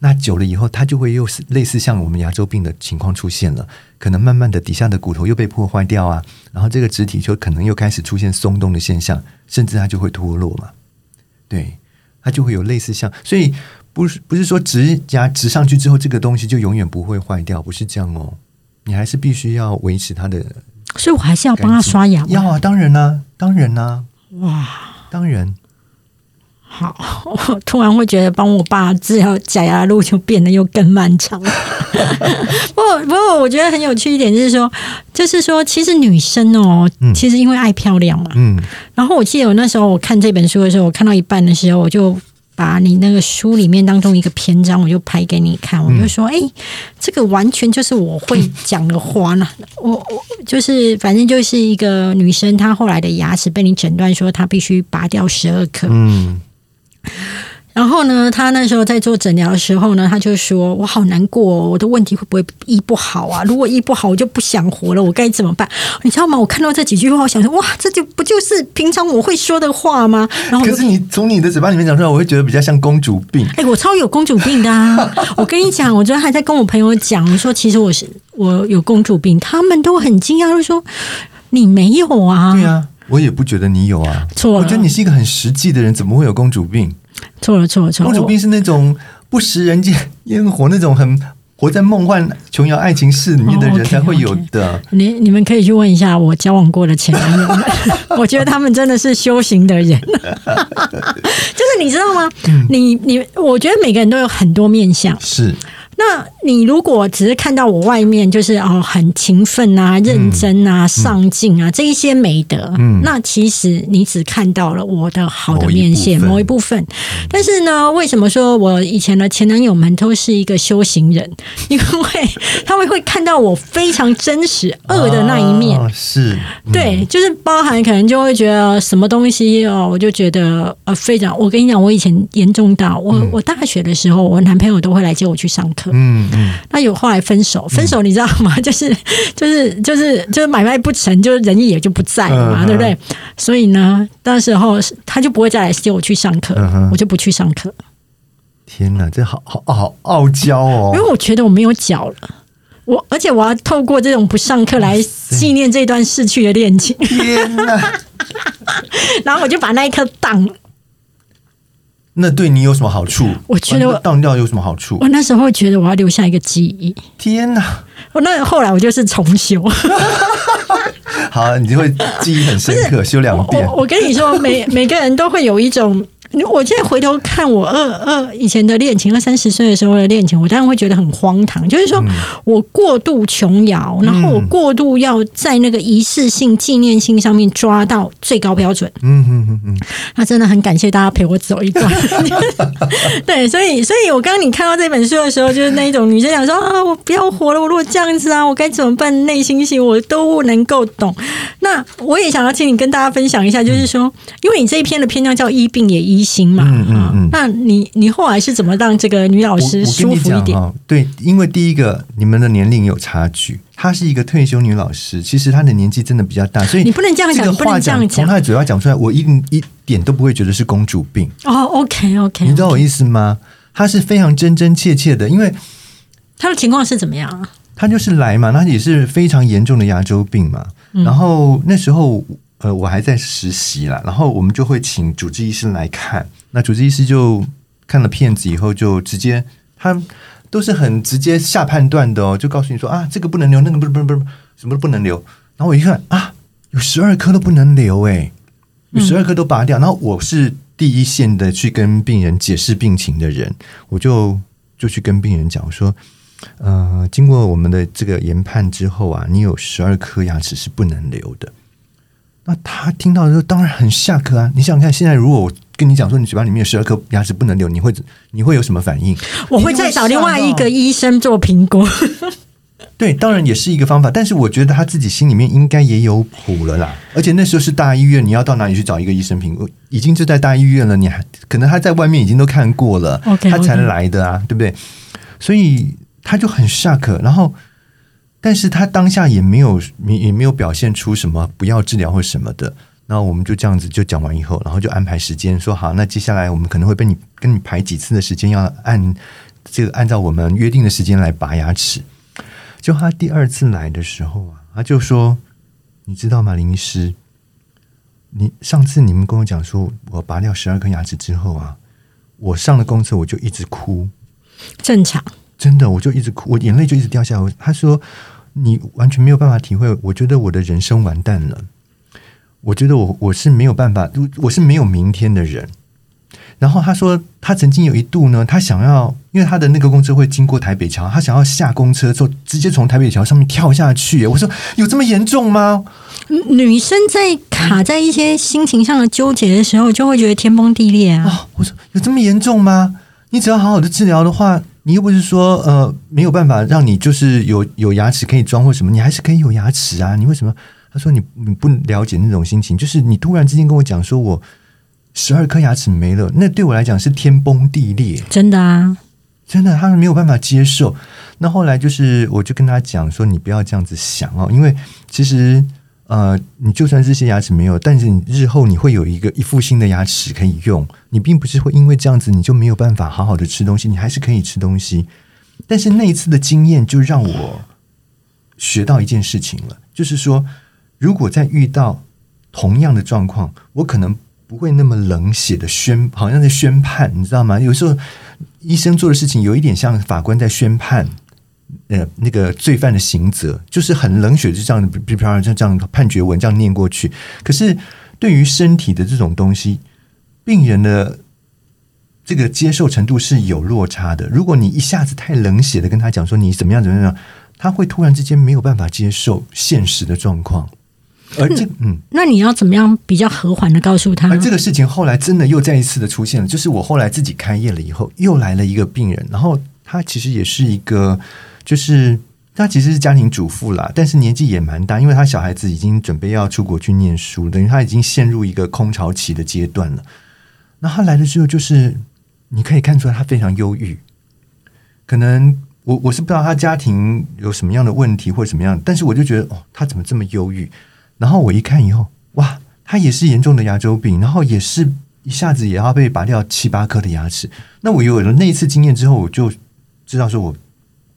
那久了以后，它就会又是类似像我们牙周病的情况出现了，可能慢慢的底下的骨头又被破坏掉啊，然后这个植体就可能又开始出现松动的现象，甚至它就会脱落嘛。对，它就会有类似像，所以不是不是说植牙植上去之后，这个东西就永远不会坏掉，不是这样哦，你还是必须要维持它的。所以我还是要帮他刷牙？要啊，当然啦、当然啦、哇，当然。好，我突然会觉得帮我爸治疗假牙的路就变得又更漫长。不过，不过我觉得很有趣一点就是说，就是说，其实女生哦，嗯其实因为爱漂亮嘛。嗯然后我记得我那时候我看这本书的时候，我看到一半的时候，我就。把你那个书里面当中一个篇章，我就拍给你看，我就说：“哎、这个完全就是我会讲的话呢。我我就是反正就是一个女生，她后来的牙齿被你诊断说她必须拔掉十二颗，嗯 然后呢，他那时候在做诊疗的时候呢，他就说：“我好难过、哦，我的问题会不会医不好啊？如果医不好，我就不想活了，我该怎么办？”你知道吗？我看到这几句话，我想说：“哇，这就不就是平常我会说的话吗？”然后可是你从你的嘴巴里面讲出来，我会觉得比较像公主病。哎、我超有公主病的啊！我跟你讲，我昨天还在跟我朋友讲，我说其实我是我有公主病，他们都很惊讶，就说你没有啊？对啊，我也不觉得你有啊。错了我觉得你是一个很实际的人，怎么会有公主病？错了错了错了，公主病是那种不食人间烟火、那种很活在梦幻琼瑶爱情世里面的哦人才会有的。你你们可以去问一下我交往过的前男友，我觉得他们真的是修行的人，就是你知道吗？你你，我觉得每个人都有很多面相。是，那你如果只是看到我外面就是哦很勤奋啊、认真啊、上进啊这一些美德，嗯那其实你只看到了我的好的面线某一部分。但是呢，为什么说我以前的前男友们都是一个修行人？因为他们会看到我非常真实恶的那一面。哦是，嗯对，就是包含可能就会觉得什么东西哦，我就觉得呃非常。我跟你讲，我以前严重到我、我大学的时候，我男朋友都会来接我去上课。嗯嗯，那有后来分手，分手你知道吗？就是就是就是就是买卖不成，就是人也就不在了嘛，嗯对不对？所以呢，那时候他就不会再来接我去上课，嗯我就不去上课，天哪，这好好好傲娇哦因为。我觉得我没有脚了。我而且我要透过这种不上课来纪念这段逝去的恋情，天哪，然后我就把那一颗当了。那对你有什么好处？我觉得我当掉有什么好处我？那时候觉得我要留下一个记忆。天哪！我那后来我就是重修。好，你就会记忆很深刻，修两遍我。我跟你说，每每个人都会有一种。我现在回头看我二二以前的恋情，二三十岁的时候的恋情，我当然会觉得很荒唐。就是说我过度琼瑶，然后我过度要在那个仪式性、纪念性上面抓到最高标准。嗯嗯嗯嗯，那真的很感谢大家陪我走一段。对，所以，所以我刚刚你看到这本书的时候，就是那一种女生想说啊，我不要活了，我如果这样子啊，我该怎么办？内心戏我都能够懂。那我也想要请你跟大家分享一下，就是说，因为你这一篇的篇章叫医病也医心嘛，嗯嗯啊嗯那你你后来是怎么让这个女老师舒服一点？对，因为第一个你们的年龄有差距，她是一个退休女老师，其实她的年纪真的比较大，所以你不能这样讲不能话这样讲从她的嘴巴讲出来，我一定一点都不会觉得是公主病，哦，OK OK，你知道我意思吗？她是非常真真切切的，因为她的情况是怎么样啊？她就是来嘛，那也是非常严重的牙周病嘛。嗯然后那时候呃我还在实习啦，然后我们就会请主治医师来看，那主治医师就看了片子以后就直接他都是很直接下判断的哦，就告诉你说啊这个不能留，那个不不不不什么都不能留。然后我一看啊有十二颗都不能留诶，有十二颗都拔掉。然后我是第一线的去跟病人解释病情的人，我就就去跟病人讲我说。呃，经过我们的这个研判之后啊，你有十二颗牙齿是不能留的。那他听到的时候，当然很下课啊！你想想看，现在如果我跟你讲说你嘴巴里面有十二颗牙齿不能留，你会你会有什么反应？我会再找另外一个医生做评估。对，当然也是一个方法，但是我觉得他自己心里面应该也有谱了啦。而且那时候是大医院，你要到哪里去找一个医生评估？已经就在大医院了，你还可能他在外面已经都看过了他才来的啊，对不对？所以他就很 shock，然后，但是他当下也没有也没有表现出什么不要治疗或什么的。那我们就这样子就讲完以后，然后就安排时间说好，那接下来我们可能会被你跟你排几次的时间，要按这个按照我们约定的时间来拔牙齿。就他第二次来的时候啊，他就说：“你知道吗，林医师？你上次你们跟我讲说我拔掉十二颗牙齿之后啊，我上了公厕我就一直哭，正常，真的我就一直哭，我眼泪就一直掉下来。”他说：“你完全没有办法体会，我觉得我的人生完蛋了。我觉得我我是没有办法，我是没有明天的人。”然后他说，他曾经有一度呢，他想要，因为他的那个公车会经过台北桥，他想要下公车之后直接从台北桥上面跳下去。我说，有这么严重吗？女生在卡在一些心情上的纠结的时候，就会觉得天崩地裂啊。我说，有这么严重吗？你只要好好的治疗的话，你又不是说呃没有办法让你就是有有牙齿可以装或什么，你还是可以有牙齿啊。你为什么？他说你你不了解那种心情，就是你突然之间跟我讲说我。十二颗牙齿没了，那对我来讲是天崩地裂，真的啊，真的，他们没有办法接受。那后来就是，我就跟他讲说，你不要这样子想哦，因为其实呃，你就算这些牙齿没有，但是你日后你会有一个一副新的牙齿可以用，你并不是会因为这样子你就没有办法好好的吃东西，你还是可以吃东西。但是那一次的经验就让我学到一件事情了，就是说，如果在遇到同样的状况，我可能。不会那么冷血的宣，好像在宣判，你知道吗？有时候医生做的事情有一点像法官在宣判，呃，那个罪犯的刑责，就是很冷血，就这样，比如像这样判决文这样念过去。可是对于身体的这种东西，病人的这个接受程度是有落差的。如果你一下子太冷血的跟他讲说你怎么样怎么样，他会突然之间没有办法接受现实的状况。而这嗯，那你要怎么样比较和缓的告诉他？而这个事情后来真的又再一次的出现了，就是我后来自己开业了以后，又来了一个病人，然后他其实也是一个，就是他其实是家庭主妇啦，但是年纪也蛮大，因为他小孩子已经准备要出国去念书，等于他已经陷入一个空巢期的阶段了。那他来的时候，就是你可以看出来他非常忧郁，可能我我是不知道他家庭有什么样的问题或者什么样，但是我就觉得哦，他怎么这么忧郁？然后我一看以后，哇，他也是严重的牙周病，然后也是一下子也要被拔掉七八颗的牙齿。那我有了那一次经验之后，我就知道说我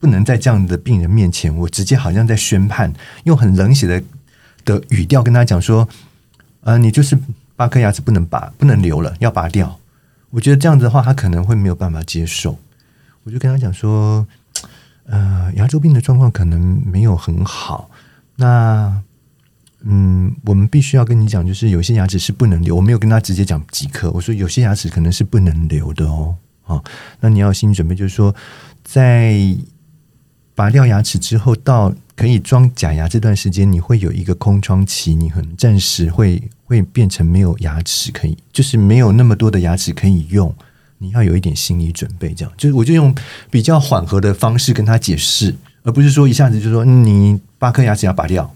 不能在这样的病人面前，我直接好像在宣判，用很冷血的的语调跟他讲说：“呃，你就是八颗牙齿不能拔，不能留了，要拔掉。”我觉得这样子的话，他可能会没有办法接受。我就跟他讲说：“呃，牙周病的状况可能没有很好。”那嗯，我们必须要跟你讲，就是有些牙齿是不能留。我没有跟他直接讲几颗，我说有些牙齿可能是不能留的哦。好，那你要心理准备，就是说，在拔掉牙齿之后，到可以装假牙这段时间，你会有一个空窗期，你很暂时会会变成没有牙齿可以，就是没有那么多的牙齿可以用。你要有一点心理准备，这样就是我就用比较缓和的方式跟他解释，而不是说一下子就说你八颗牙齿要拔掉。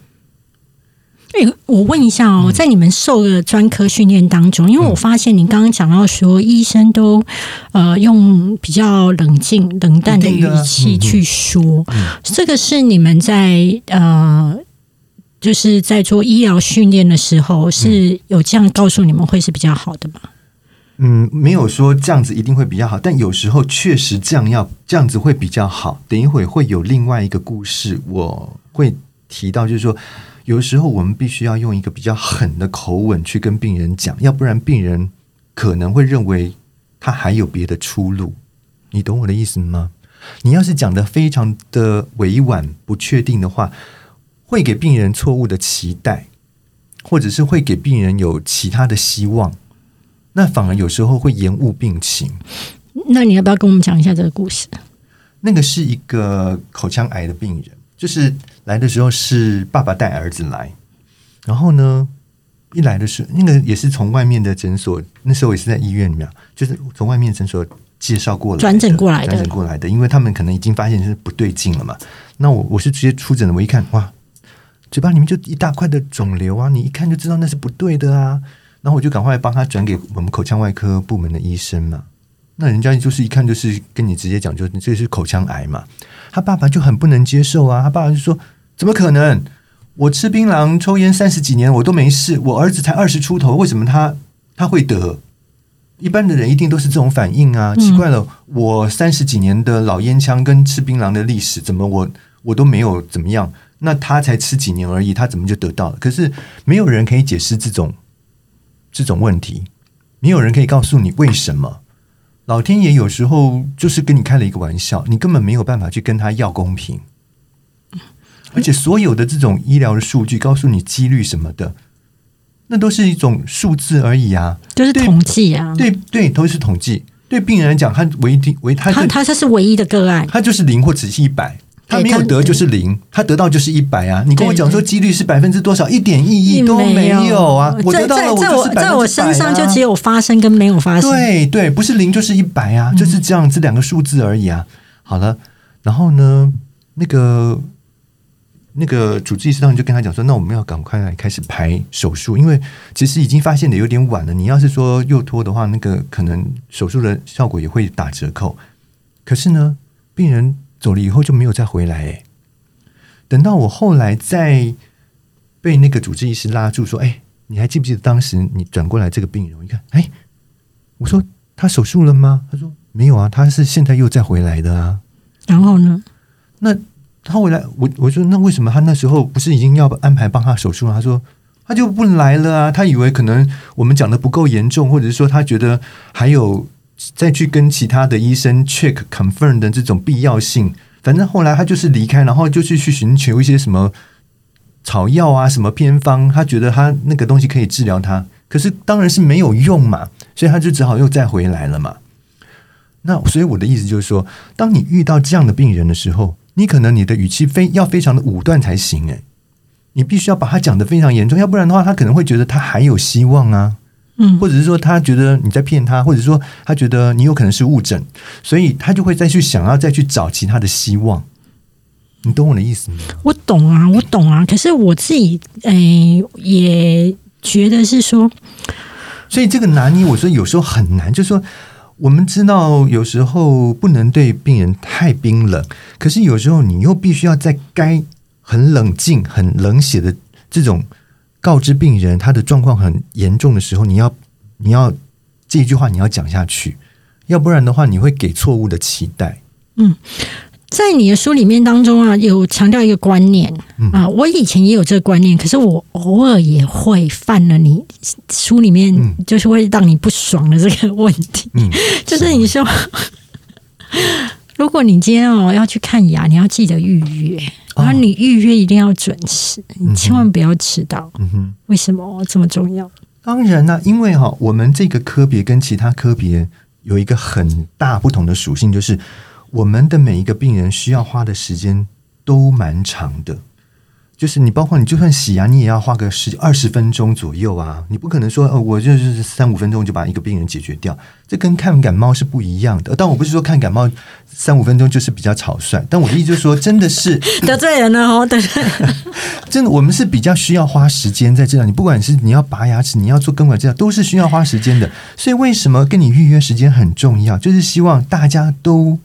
哎，我问一下哦，在你们受的专科训练当中，因为我发现你刚刚讲到说，医生都呃用比较冷静、冷淡的语气去说，这个是你们在呃，就是在做医疗训练的时候是有这样告诉你们会是比较好的吗？嗯，没有说这样子一定会比较好，但有时候确实这样要这样子会比较好。等一会会有另外一个故事，我会提到，就是说。有时候我们必须要用一个比较狠的口吻去跟病人讲，要不然病人可能会认为他还有别的出路。你懂我的意思吗？你要是讲的非常的委婉、不确定的话，会给病人错误的期待，或者是会给病人有其他的希望，那反而有时候会延误病情。那你要不要跟我们讲一下这个故事？那个是一个口腔癌的病人。就是来的时候是爸爸带儿子来，然后呢，一来的时候那个也是从外面的诊所，那时候也是在医院里面，就是从外面诊所介绍过来转诊过来的，转诊过来的，因为他们可能已经发现是不对劲了嘛。那我我是直接出诊的，我一看哇，嘴巴里面就一大块的肿瘤啊，你一看就知道那是不对的啊。然后我就赶快帮他转给我们口腔外科部门的医生嘛。那人家就是一看就是跟你直接讲，就这是口腔癌嘛。他爸爸就很不能接受啊！他爸爸就说：“怎么可能？我吃槟榔、抽烟三十几年，我都没事。我儿子才二十出头，为什么他他会得？一般的人一定都是这种反应啊！奇怪了，我三十几年的老烟枪跟吃槟榔的历史，怎么我我都没有怎么样？那他才吃几年而已，他怎么就得到了？可是没有人可以解释这种这种问题，没有人可以告诉你为什么。老天爷有时候就是跟你开了一个玩笑，你根本没有办法去跟他要公平。而且所有的这种医疗的数据告诉你几率什么的，那都是一种数字而已啊，就是统计啊，对对，都是统计。对病人来讲，他唯一唯他他他是唯一的个案，他就是零或只是一百，他没有得就是零，他得到就是一百啊。你跟我讲说几率是百分之多少，一点意义都没有啊。我得到了，我就是在我身上就只有发生跟没有发生。对对，不是零就是一百啊，就是这样这两个数字而已啊。好了，然后呢，那个。那个主治医师当时就跟他讲说：“那我们要赶快来开始排手术，因为其实已经发现的有点晚了。你要是说又拖的话，那个可能手术的效果也会打折扣。可是呢，病人走了以后就没有再回来。哎，等到我后来再被那个主治医师拉住说：‘哎，你还记不记得当时你转过来这个病人？’我一看，哎，我说他手术了吗？他说没有啊，他是现在又再回来的啊。然后呢？那。”他回来，我我说那为什么他那时候不是已经要安排帮他手术了？他说他就不来了啊，他以为可能我们讲的不够严重，或者是说他觉得还有再去跟其他的医生 check confirm 的这种必要性。反正后来他就是离开，然后就去去寻求一些什么草药啊，什么偏方，他觉得他那个东西可以治疗他，可是当然是没有用嘛，所以他就只好又再回来了嘛。那所以我的意思就是说，当你遇到这样的病人的时候。你可能你的语气非要非常的武断才行哎，你必须要把他讲的非常严重，要不然的话，他可能会觉得他还有希望啊，嗯，或者是说他觉得你在骗他，或者说他觉得你有可能是误诊，所以他就会再去想要再去找其他的希望。你懂我的意思吗？我懂啊，我懂啊，可是我自己诶也觉得是说，所以这个拿捏，我说有时候很难，就是说。我们知道有时候不能对病人太冰冷，可是有时候你又必须要在该很冷静、很冷血的这种告知病人他的状况很严重的时候，你要你要这一句话你要讲下去，要不然的话你会给错误的期待。嗯。在你的书里面当中啊，有强调一个观念啊，我以前也有这个观念，可是我偶尔也会犯了你书里面就是会让你不爽的这个问题，就是你说，如果你今天哦要去看牙，你要记得预约，然后你预约一定要准时，你千万不要迟到。嗯哼，为什么这么重要？当然呢，因为哈，我们这个科别跟其他科别有一个很大不同的属性，就是。我们的每一个病人需要花的时间都蛮长的，就是你包括你就算洗牙，你也要花个十二十分钟左右啊！你不可能说，呃，我就是三五分钟就把一个病人解决掉，这跟看感冒是不一样的。但我不是说看感冒三五分钟就是比较草率，但我的意思就是说，真的是 得罪人了哦，对，真的，我们是比较需要花时间在这样。你不管是你要拔牙齿，你要做根管治疗，都是需要花时间的。所以为什么跟你预约时间很重要？就是希望大家都。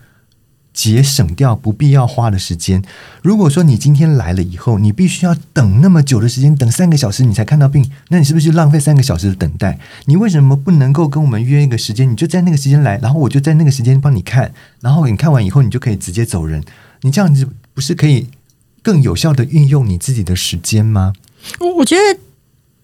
节省掉不必要花的时间。如果说你今天来了以后，你必须要等那么久的时间，等三个小时你才看到病，那你是不是浪费三个小时的等待？你为什么不能够跟我们约一个时间？你就在那个时间来，然后我就在那个时间帮你看，然后你看完以后，你就可以直接走人。你这样子不是可以更有效的运用你自己的时间吗？我我觉得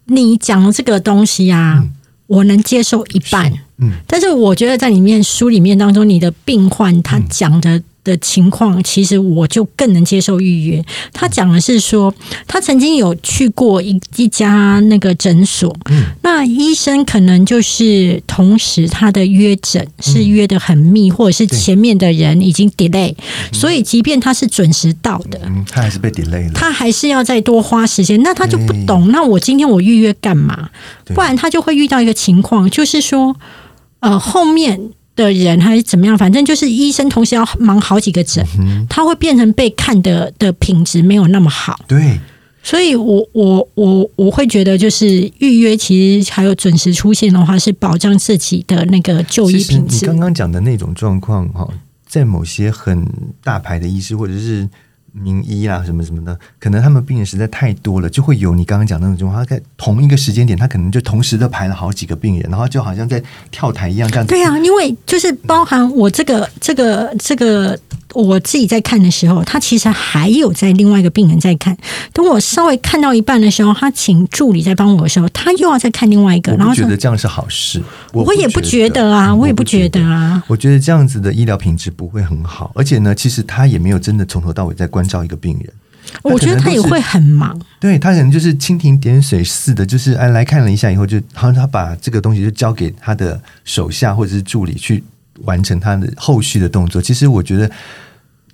你讲的这个东西啊，我能接受一半。嗯，但是我觉得在里面书里面当中，你的病患他讲的。的情况，其实我就更能接受预约。他讲的是说，他曾经有去过一一家那个诊所，嗯，那医生可能就是同时他的约诊是约的很密，或者是前面的人已经 delay，所以即便他是准时到的，嗯，他还是被 delay 了，他还是要再多花时间。那他就不懂，那我今天我预约干嘛？不然他就会遇到一个情况，就是说，呃，后面。的人还是怎么样？反正就是医生同时要忙好几个诊，他会变成被看的的品质没有那么好。对，所以我我我我会觉得，就是预约其实还有准时出现的话，是保障自己的那个就医品质。你刚刚讲的那种状况哈，在某些很大牌的医师或者是名医啊什么什么的，可能他们病人实在太多了，就会有你刚刚讲那种情况，他在同一个时间点，他可能就同时都排了好几个病人，然后就好像在跳台一样这样。对啊，因为就是包含我这个这个这个。我自己在看的时候，他其实还有在另外一个病人在看。等我稍微看到一半的时候，他请助理在帮我的时候，他又要再看另外一个。然后觉得这样是好事，我也不觉得啊，我也不觉得啊。我觉得这样子的医疗品质不会很好，而且呢，其实他也没有真的从头到尾在关照一个病人。我觉得他也会很忙，对他可能就是蜻蜓点水似的，就是哎来看了一下以后，就好像他把这个东西就交给他的手下或者是助理去完成他的后续的动作。其实我觉得。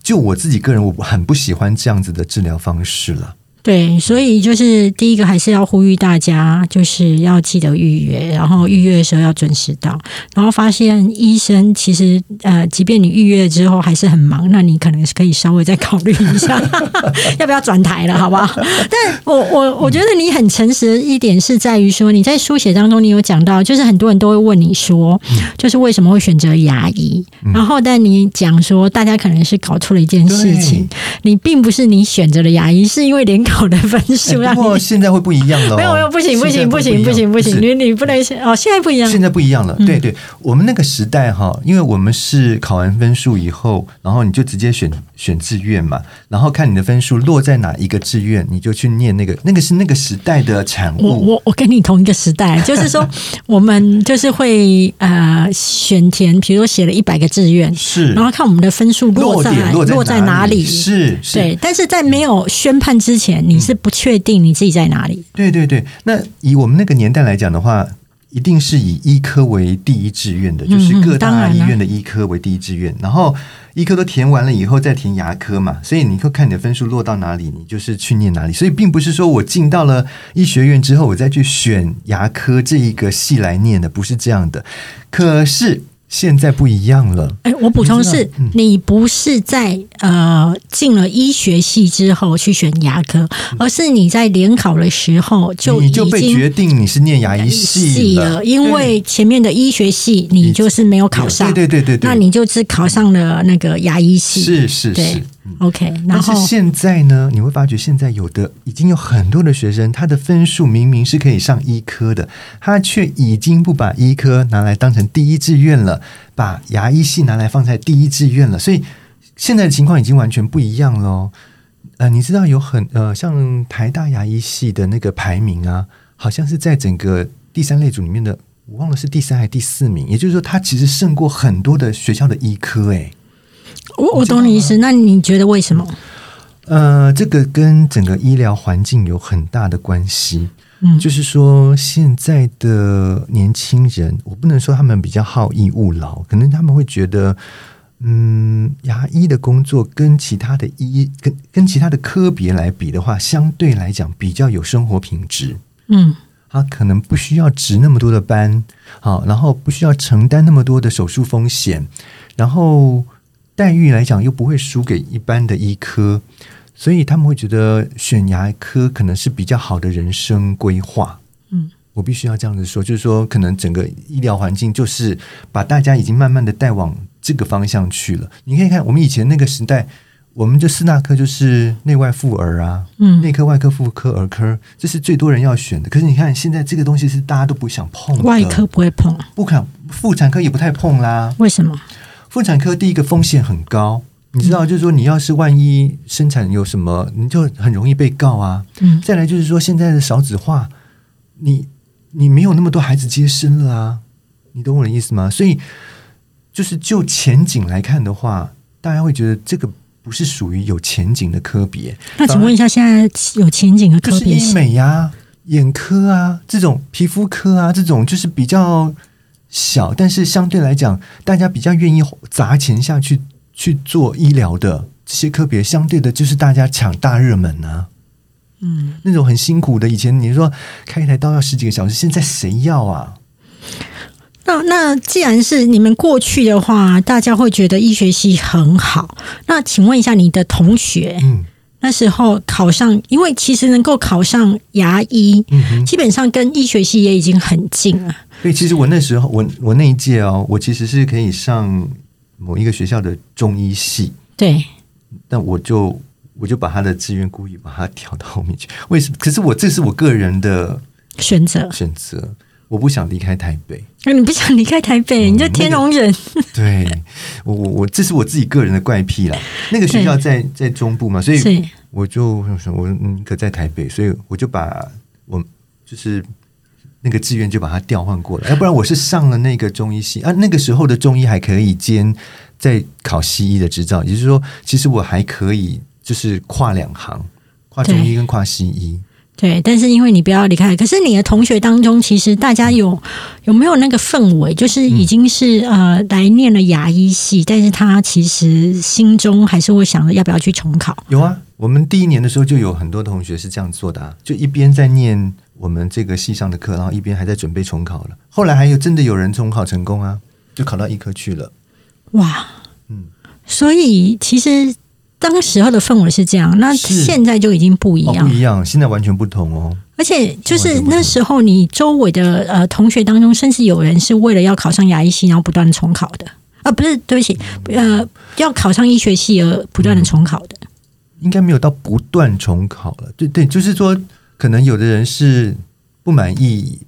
就我自己个人，我很不喜欢这样子的治疗方式了。对，所以就是第一个还是要呼吁大家，就是要记得预约，然后预约的时候要准时到。然后发现医生其实呃，即便你预约之后还是很忙，那你可能是可以稍微再考虑一下，要不要转台了，好不好？但我我我觉得你很诚实一点是在于说，你在书写当中你有讲到，就是很多人都会问你说，就是为什么会选择牙医？然后但你讲说，大家可能是搞错了一件事情，你并不是你选择了牙医，是因为连。好的分数，不过现在会不一样了。没有没有，不行不行不行不行不行，你你不能哦，现在不一样，现在不一样了。对对，我们那个时代哈，因为我们是考完分数以后，然后你就直接选选志愿嘛，然后看你的分数落在哪一个志愿，你就去念那个，那个是那个时代的产物。我我我跟你同一个时代，就是说我们就是会呃选填，比如说写了一百个志愿，是，然后看我们的分数落在落在哪里，是，对。但是在没有宣判之前。你是不确定你自己在哪里？对对对，那以我们那个年代来讲的话，一定是以医科为第一志愿的，就是各大医院的医科为第一志愿。然后医科都填完了以后，再填牙科嘛。所以你会看你的分数落到哪里，你就是去念哪里。所以并不是说我进到了医学院之后，我再去选牙科这一个系来念的，不是这样的。可是。现在不一样了。哎，我补充是，你不是在呃进了医学系之后去选牙科，而是你在联考的时候就你就被决定你是念牙医系了，因为前面的医学系你就是没有考上，对对对对，那你就只考上了那个牙医系，是是是。OK，但是现在呢，你会发觉现在有的已经有很多的学生，他的分数明明是可以上医科的，他却已经不把医科拿来当成第一志愿了，把牙医系拿来放在第一志愿了。所以现在的情况已经完全不一样了。呃，你知道有很呃，像台大牙医系的那个排名啊，好像是在整个第三类组里面的，我忘了是第三还是第四名。也就是说，他其实胜过很多的学校的医科，哎。我我懂你意思，那你觉得为什么？呃，这个跟整个医疗环境有很大的关系。嗯，就是说现在的年轻人，我不能说他们比较好逸恶劳，可能他们会觉得，嗯，牙医的工作跟其他的医跟跟其他的科别来比的话，相对来讲比较有生活品质。嗯，他可能不需要值那么多的班，好，然后不需要承担那么多的手术风险，然后。待遇来讲又不会输给一般的医科，所以他们会觉得选牙科可能是比较好的人生规划。嗯，我必须要这样子说，就是说，可能整个医疗环境就是把大家已经慢慢的带往这个方向去了。你可以看我们以前那个时代，我们就四大科就是内外妇儿啊，嗯，内科、外科、妇科、儿科，这是最多人要选的。可是你看现在这个东西是大家都不想碰的，外科不会碰，不看妇产科也不太碰啦。为什么？妇产科第一个风险很高，你知道，就是说你要是万一生产有什么，你就很容易被告啊。嗯，再来就是说现在的少子化，你你没有那么多孩子接生了啊，你懂我的意思吗？所以就是就前景来看的话，大家会觉得这个不是属于有前景的科别。那请问一下，现在有前景的科别是医美呀、眼科啊、这种皮肤科啊，这种就是比较。小，但是相对来讲，大家比较愿意砸钱下去去做医疗的这些科别，相对的就是大家抢大热门呢。嗯，那种很辛苦的，以前你说开一台刀要十几个小时，现在谁要啊？那那既然是你们过去的话，大家会觉得医学系很好。那请问一下，你的同学，嗯。那时候考上，因为其实能够考上牙医，嗯基本上跟医学系也已经很近了。所以其实我那时候，我我那一届哦，我其实是可以上某一个学校的中医系。对，但我就我就把他的志愿故意把他调到后面去。为什么？可是我这是我个人的选择，选择，我不想离开台北。那你不想离开台北？你就天龙人。对我，我我这是我自己个人的怪癖啦。那个学校在在中部嘛，所以我就我嗯可在台北，所以我就把我就是那个志愿就把它调换过来。要不然我是上了那个中医系啊，那个时候的中医还可以兼在考西医的执照，也就是说，其实我还可以就是跨两行，跨中医跟跨西医。对，但是因为你不要离开，可是你的同学当中，其实大家有有没有那个氛围，就是已经是呃来念了牙医系，但是他其实心中还是会想着要不要去重考。有啊，我们第一年的时候就有很多同学是这样做的，啊，就一边在念我们这个系上的课，然后一边还在准备重考了。后来还有真的有人重考成功啊，就考到医科去了。哇，嗯，所以其实。当时候的氛围是这样，那现在就已经不一样，不一样，现在完全不同哦。而且就是那时候，你周围的呃同学当中，甚至有人是为了要考上牙医系，然后不断重考的啊，不是，对不起，呃，要考上医学系而不断的重考的，应该没有到不断重考了。对对，就是说，可能有的人是不满意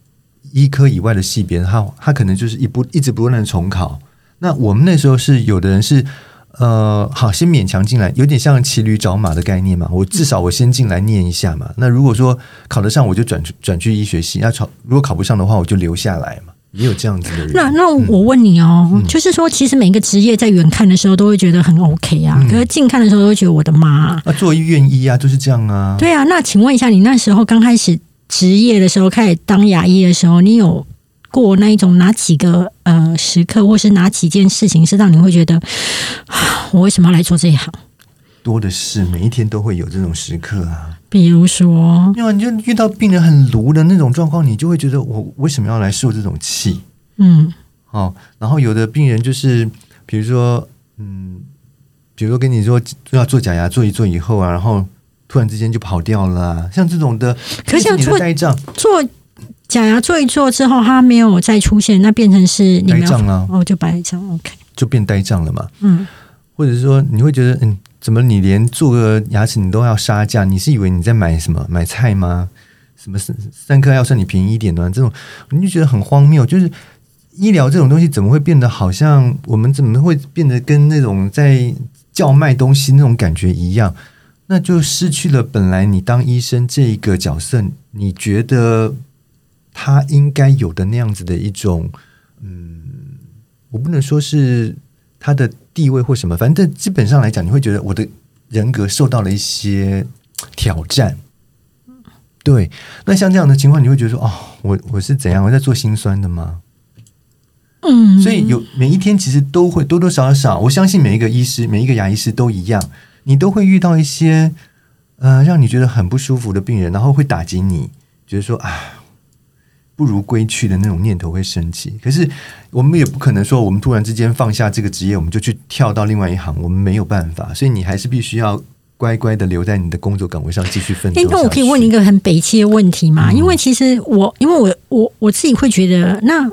医科以外的系别，他他可能就是一不一直不断的重考。那我们那时候是有的人是。呃，好，先勉强进来，有点像骑驴找马的概念嘛。我至少我先进来念一下嘛。那如果说考得上，我就转转去医学系；那考如果考不上的话，我就留下来嘛。也有这样子的人。那那我问你哦，就是说，其实每个职业在远看的时候都会觉得很 OK 啊，可是近看的时候都会觉得我的妈啊，做院医啊，就是这样啊。对啊，那请问一下，你那时候刚开始职业的时候，开始当牙医的时候，你有？过那一种哪几个呃时刻，或是哪几件事情，是让你会觉得我为什么要来做这一行？多的是，每一天都会有这种时刻啊。比如说，因为你就遇到病人很炉的那种状况，你就会觉得我为什么要来受这种气？嗯，哦，然后有的病人就是，比如说，嗯，比如说跟你说要做假牙，做一做以后啊，然后突然之间就跑掉了，像这种的，可是你的呆账做。假牙做一做之后，它没有再出现，那变成是呆账了，哦，就白账，OK，就变呆账了嘛。嗯，或者是说，你会觉得，嗯，怎么你连做个牙齿你都要杀价？你是以为你在买什么买菜吗？什么三三颗要算你便宜一点呢？这种你就觉得很荒谬。就是医疗这种东西，怎么会变得好像我们怎么会变得跟那种在叫卖东西那种感觉一样？那就失去了本来你当医生这一个角色，你觉得？他应该有的那样子的一种，嗯，我不能说是他的地位或什么，反正基本上来讲，你会觉得我的人格受到了一些挑战。对，那像这样的情况，你会觉得说，哦，我我是怎样？我在做心酸的吗？嗯，所以有每一天其实都会多多少少，我相信每一个医师，每一个牙医师都一样，你都会遇到一些呃让你觉得很不舒服的病人，然后会打击你，觉得说啊。不如归去的那种念头会升起，可是我们也不可能说，我们突然之间放下这个职业，我们就去跳到另外一行，我们没有办法，所以你还是必须要乖乖的留在你的工作岗位上继续奋斗。那我可以问你一个很北气的问题吗？因为其实我，因为我我我自己会觉得那。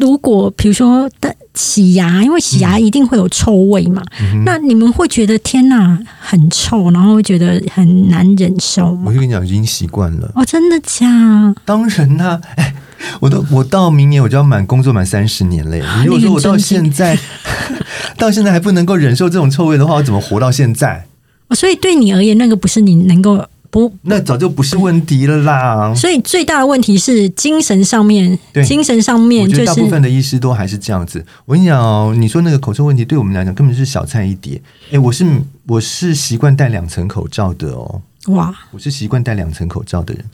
如果比如说的洗牙，因为洗牙一定会有臭味嘛，那你们会觉得天哪很臭，然后会觉得很难忍受吗？我就跟你讲，已经习惯了。哦，真的假？当然啦，哎，我都我到明年我就要满工作满三十年嘞。如果说我到现在 到现在还不能够忍受这种臭味的话，我怎么活到现在？所以对你而言，那个不是你能够。不，那早就不是问题了啦。所以最大的问题是精神上面，精神上面，就是大部分的医师都还是这样子。我跟你讲哦，你说那个口臭问题，对我们来讲根本是小菜一碟。哎，我是我是习惯戴两层口罩的哦。哇，我是习惯戴两层口罩的人。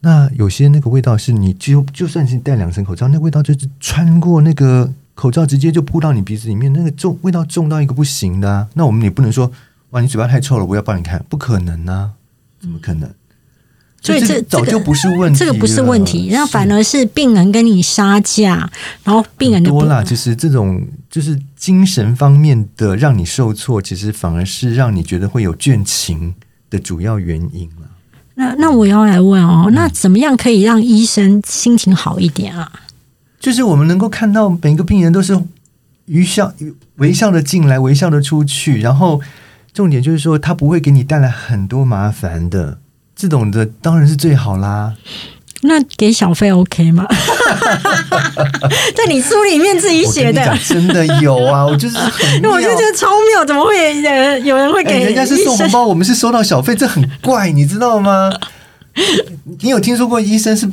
那有些那个味道是你就就算是戴两层口罩，那味道就是穿过那个口罩直接就扑到你鼻子里面，那个重味道重到一个不行的。那我们也不能说哇，你嘴巴太臭了，我要帮你看，不可能啊。怎么可能？所以这早就不是问题，这个不是问题，那反而是病人跟你杀价，然后病人多啦。其实这种就是精神方面的让你受挫，其实反而是让你觉得会有倦情的主要原因了。那那我要来问哦，那怎么样可以让医生心情好一点啊？就是我们能够看到每个病人都是微笑微笑的进来，微笑的出去，然后。重点就是说他不会给你带来很多麻烦的，这种的当然是最好啦。那给小费 OK 吗？在你书里面自己写的，真的有啊！我就是，因为我就觉得超妙，怎么会有有人会给人家是送红包，我们是收到小费，这很怪，你知道吗？你有听说过医生是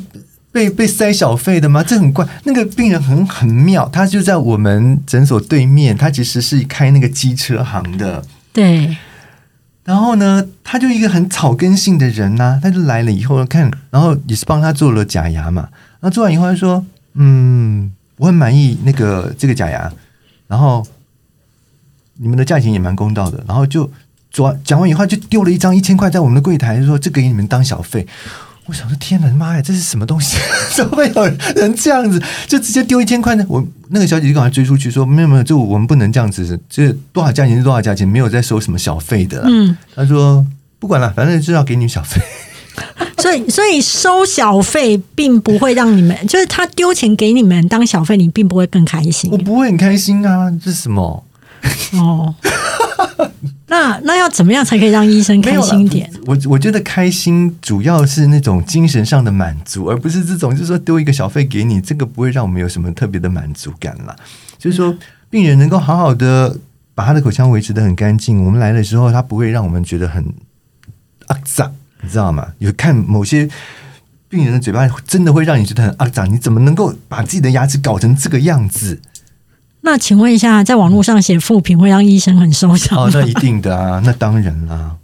被被塞小费的吗？这很怪。那个病人很很妙，他就在我们诊所对面，他其实是开那个机车行的。对。然后呢，他就一个很草根性的人呐，他就来了以后看，然后也是帮他做了假牙嘛。然后做完以后，他说：“嗯，我很满意那个这个假牙，然后你们的价钱也蛮公道的。”然后就做讲完以后，就丢了一张一千块在我们的柜台，就说：“这给你们当小费。”我想说，天哪，妈呀，这是什么东西？怎么会有人这样子，就直接丢一千块呢？我那个小姐就赶快追出去说：“没有没有，就我们不能这样子，这多少价钱是多少价钱，没有在收什么小费的。”嗯，她说：“不管了，反正就要给你小费。”所以，所以收小费并不会让你们，就是他丢钱给你们当小费，你并不会更开心。我不会很开心啊，这是什么？哦。那那要怎么样才可以让医生开心点？我我觉得开心主要是那种精神上的满足，而不是这种就是说丢一个小费给你，这个不会让我们有什么特别的满足感啦。就是说，病人能够好好的把他的口腔维持的很干净，我们来的时候他不会让我们觉得很肮脏，你知道吗？有看某些病人的嘴巴真的会让你觉得很肮脏，你怎么能够把自己的牙齿搞成这个样子？那请问一下，在网络上写负评会让医生很受伤哦，那一定的啊，那当然啦。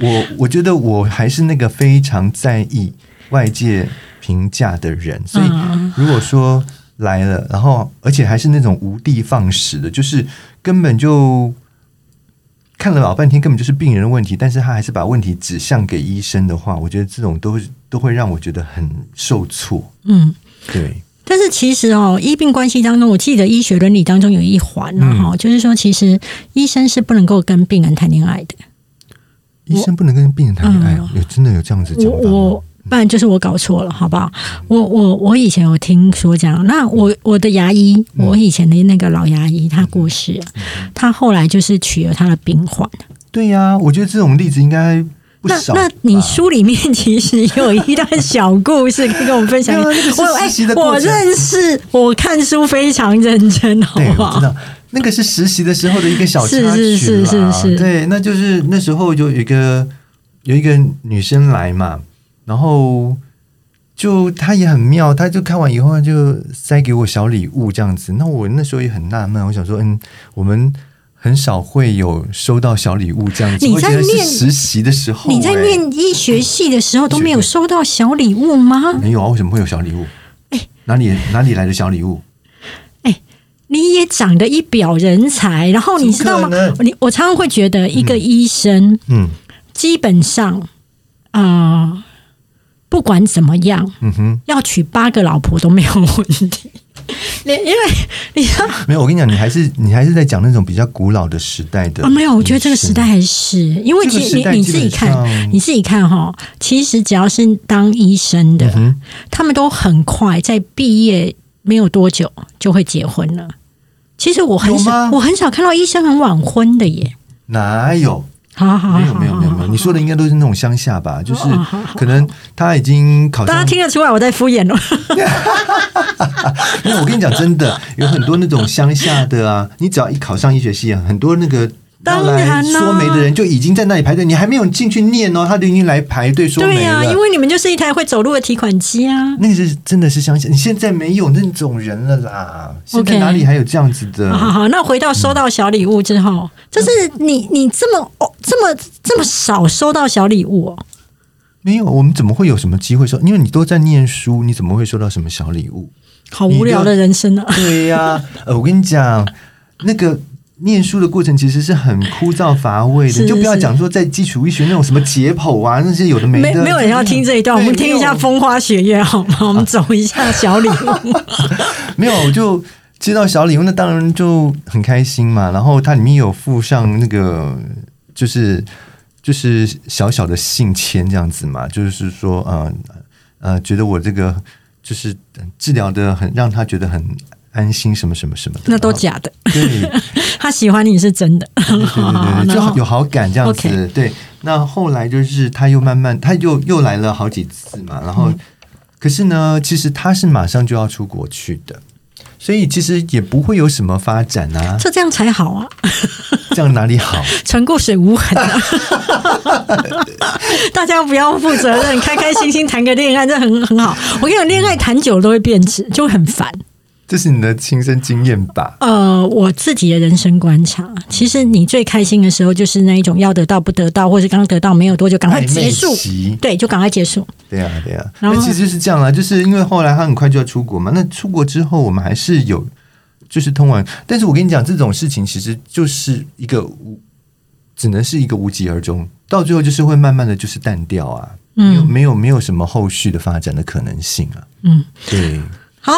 我我觉得我还是那个非常在意外界评价的人，所以如果说来了，然后而且还是那种无的放矢的，就是根本就看了老半天，根本就是病人的问题，但是他还是把问题指向给医生的话，我觉得这种都都会让我觉得很受挫。嗯，对。但是其实哦，医病关系当中，我记得医学伦理当中有一环呢，哈，就是说，其实医生是不能够跟病人谈恋爱的。医生不能跟病人谈恋爱哦，有真的有这样子讲我不然就是我搞错了，好不好？我我我以前有听说这样。那我我的牙医，我以前的那个老牙医，他过世，他后来就是娶了他的病患。对呀，我觉得这种例子应该。那那你书里面其实有一段小故事可以跟我们分享。我哎，我认识，我看书非常认真，好不好？知道那个是实习的时候的一个小插曲是是是，对，那就是那时候就有一个有一个女生来嘛，然后就她也很妙，她就看完以后就塞给我小礼物这样子。那我那时候也很纳闷，我想说，嗯，我们。很少会有收到小礼物这样子。你在念实习的时候，你在念医学系的时候都没有收到小礼物吗？没有啊，为什么会有小礼物？哎，哪里哪里来的小礼物？哎，你也长得一表人才，然后你知道吗？你我常常会觉得一个医生，嗯，基本上啊，不管怎么样，嗯哼，要娶八个老婆都没有问题。你因为你没有，我跟你讲，你还是你还是在讲那种比较古老的时代的。没有，我觉得这个时代还是因为其实你你自己看，你自己看哈，其实只要是当医生的，他们都很快在毕业没有多久就会结婚了。其实我很少，我很少看到医生很晚婚的耶。哪有？好好，没有没有没有没有，你说的应该都是那种乡下吧？就是可能他已经考，大家听得出来我在敷衍了。没有我跟你讲，真的有很多那种乡下的啊，你只要一考上医学系啊，很多那个。当然说媒的人就已经在那里排队，你还没有进去念哦，他就已经来排队说媒了。对呀，因为你们就是一台会走路的提款机啊。那个是真的是相信，你现在没有那种人了啦。现在哪里还有这样子的？好好，那回到收到小礼物之后，就是你你这么哦这么这么少收到小礼物哦？没有，我们怎么会有什么机会收？因为你都在念书，你怎么会收到什么小礼物？好无聊的人生啊！对呀，呃，我跟你讲那个。念书的过程其实是很枯燥乏味的，就不要讲说在基础医学那种什么解剖啊那些有的没的，没有人要听这一段，我们听一下风花雪月好吗？我们走一下小礼物。没有，我就接到小礼物，那当然就很开心嘛。然后它里面有附上那个，就是就是小小的信签这样子嘛，就是说呃呃，觉得我这个就是治疗的很让他觉得很。安心什么什么什么的，那都假的。对，他喜欢你是真的，对对对对，就有好感这样子。对，那后来就是他又慢慢，他又又来了好几次嘛，然后、可是呢，其实他是马上就要出国去的。所以其实也不会有什么发展啊，这这样才好啊，这样哪里好？船过水无痕啊。大家不要负责任，开开心心谈个恋爱，这很很好。我跟你讲，恋爱谈久了都会变质，就会很烦。这是你的亲身经验吧？呃，我自己的人生观察，其实你最开心的时候，就是那一种要得到不得到，或是刚得到没有多久，赶快结束对，就赶快结束。对呀、对呀、然后那其实是这样啊，就是因为后来他很快就要出国嘛。那出国之后，我们还是有就是通完，但是我跟你讲，这种事情其实就是一个无，只能是一个无疾而终，到最后就是会慢慢的就是淡掉啊，没有嗯没有没有什么后续的发展的可能性啊。嗯，对，好，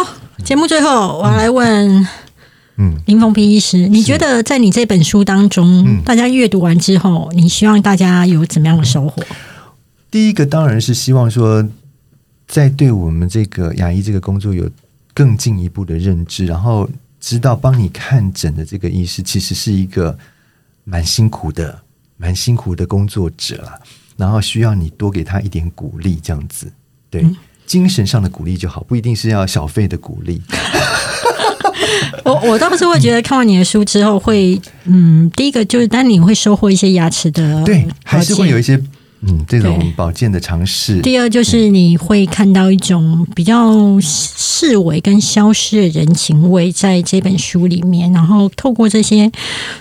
节目最后我来问嗯，林凤平医师，你觉得在你这本书当中，嗯。大家阅读完之后，你希望大家有怎么样的收获？第一个当然是希望说，在对我们这个牙医这个工作有更进一步的认知，然后知道帮你看诊的这个医师其实是一个蛮辛苦的、蛮辛苦的工作者啦，然后需要你多给他一点鼓励，这样子，对。精神上的鼓励就好，不一定是要小费的鼓励。我我倒是会觉得看完你的书之后会，嗯，第一个就是，当你会收获一些牙齿的对，还是会有一些。些嗯这种保健的尝试。第二就是你会看到一种比较视为跟消失的人情味在这本书里面，然后透过这些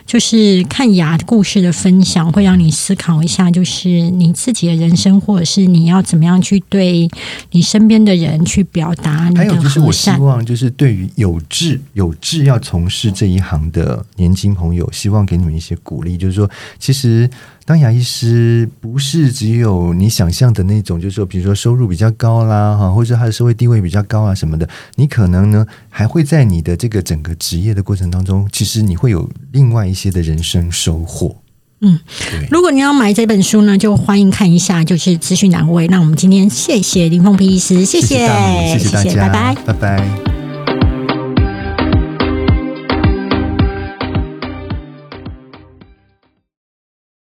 就是看牙故事的分享，会让你思考一下，就是你自己的人生，或者是你要怎么样去对你身边的人去表达你的还有就是，我希。望就是对于有志有志要从事这一行的年轻朋友，希望给你们一些鼓励，就是说，其实当牙医师不是只有你想象的那种，就是说，比如说收入比较高啦，哈，或者他的社会地位比较高啊什么的，你可能呢还会在你的这个整个职业的过程当中，其实你会有另外一些的人生收获。嗯，对。如果你要买这本书呢，就欢迎看一下，就是资讯栏位。那我们今天谢谢林凤皮医师，谢谢谢谢大家，拜拜。拜拜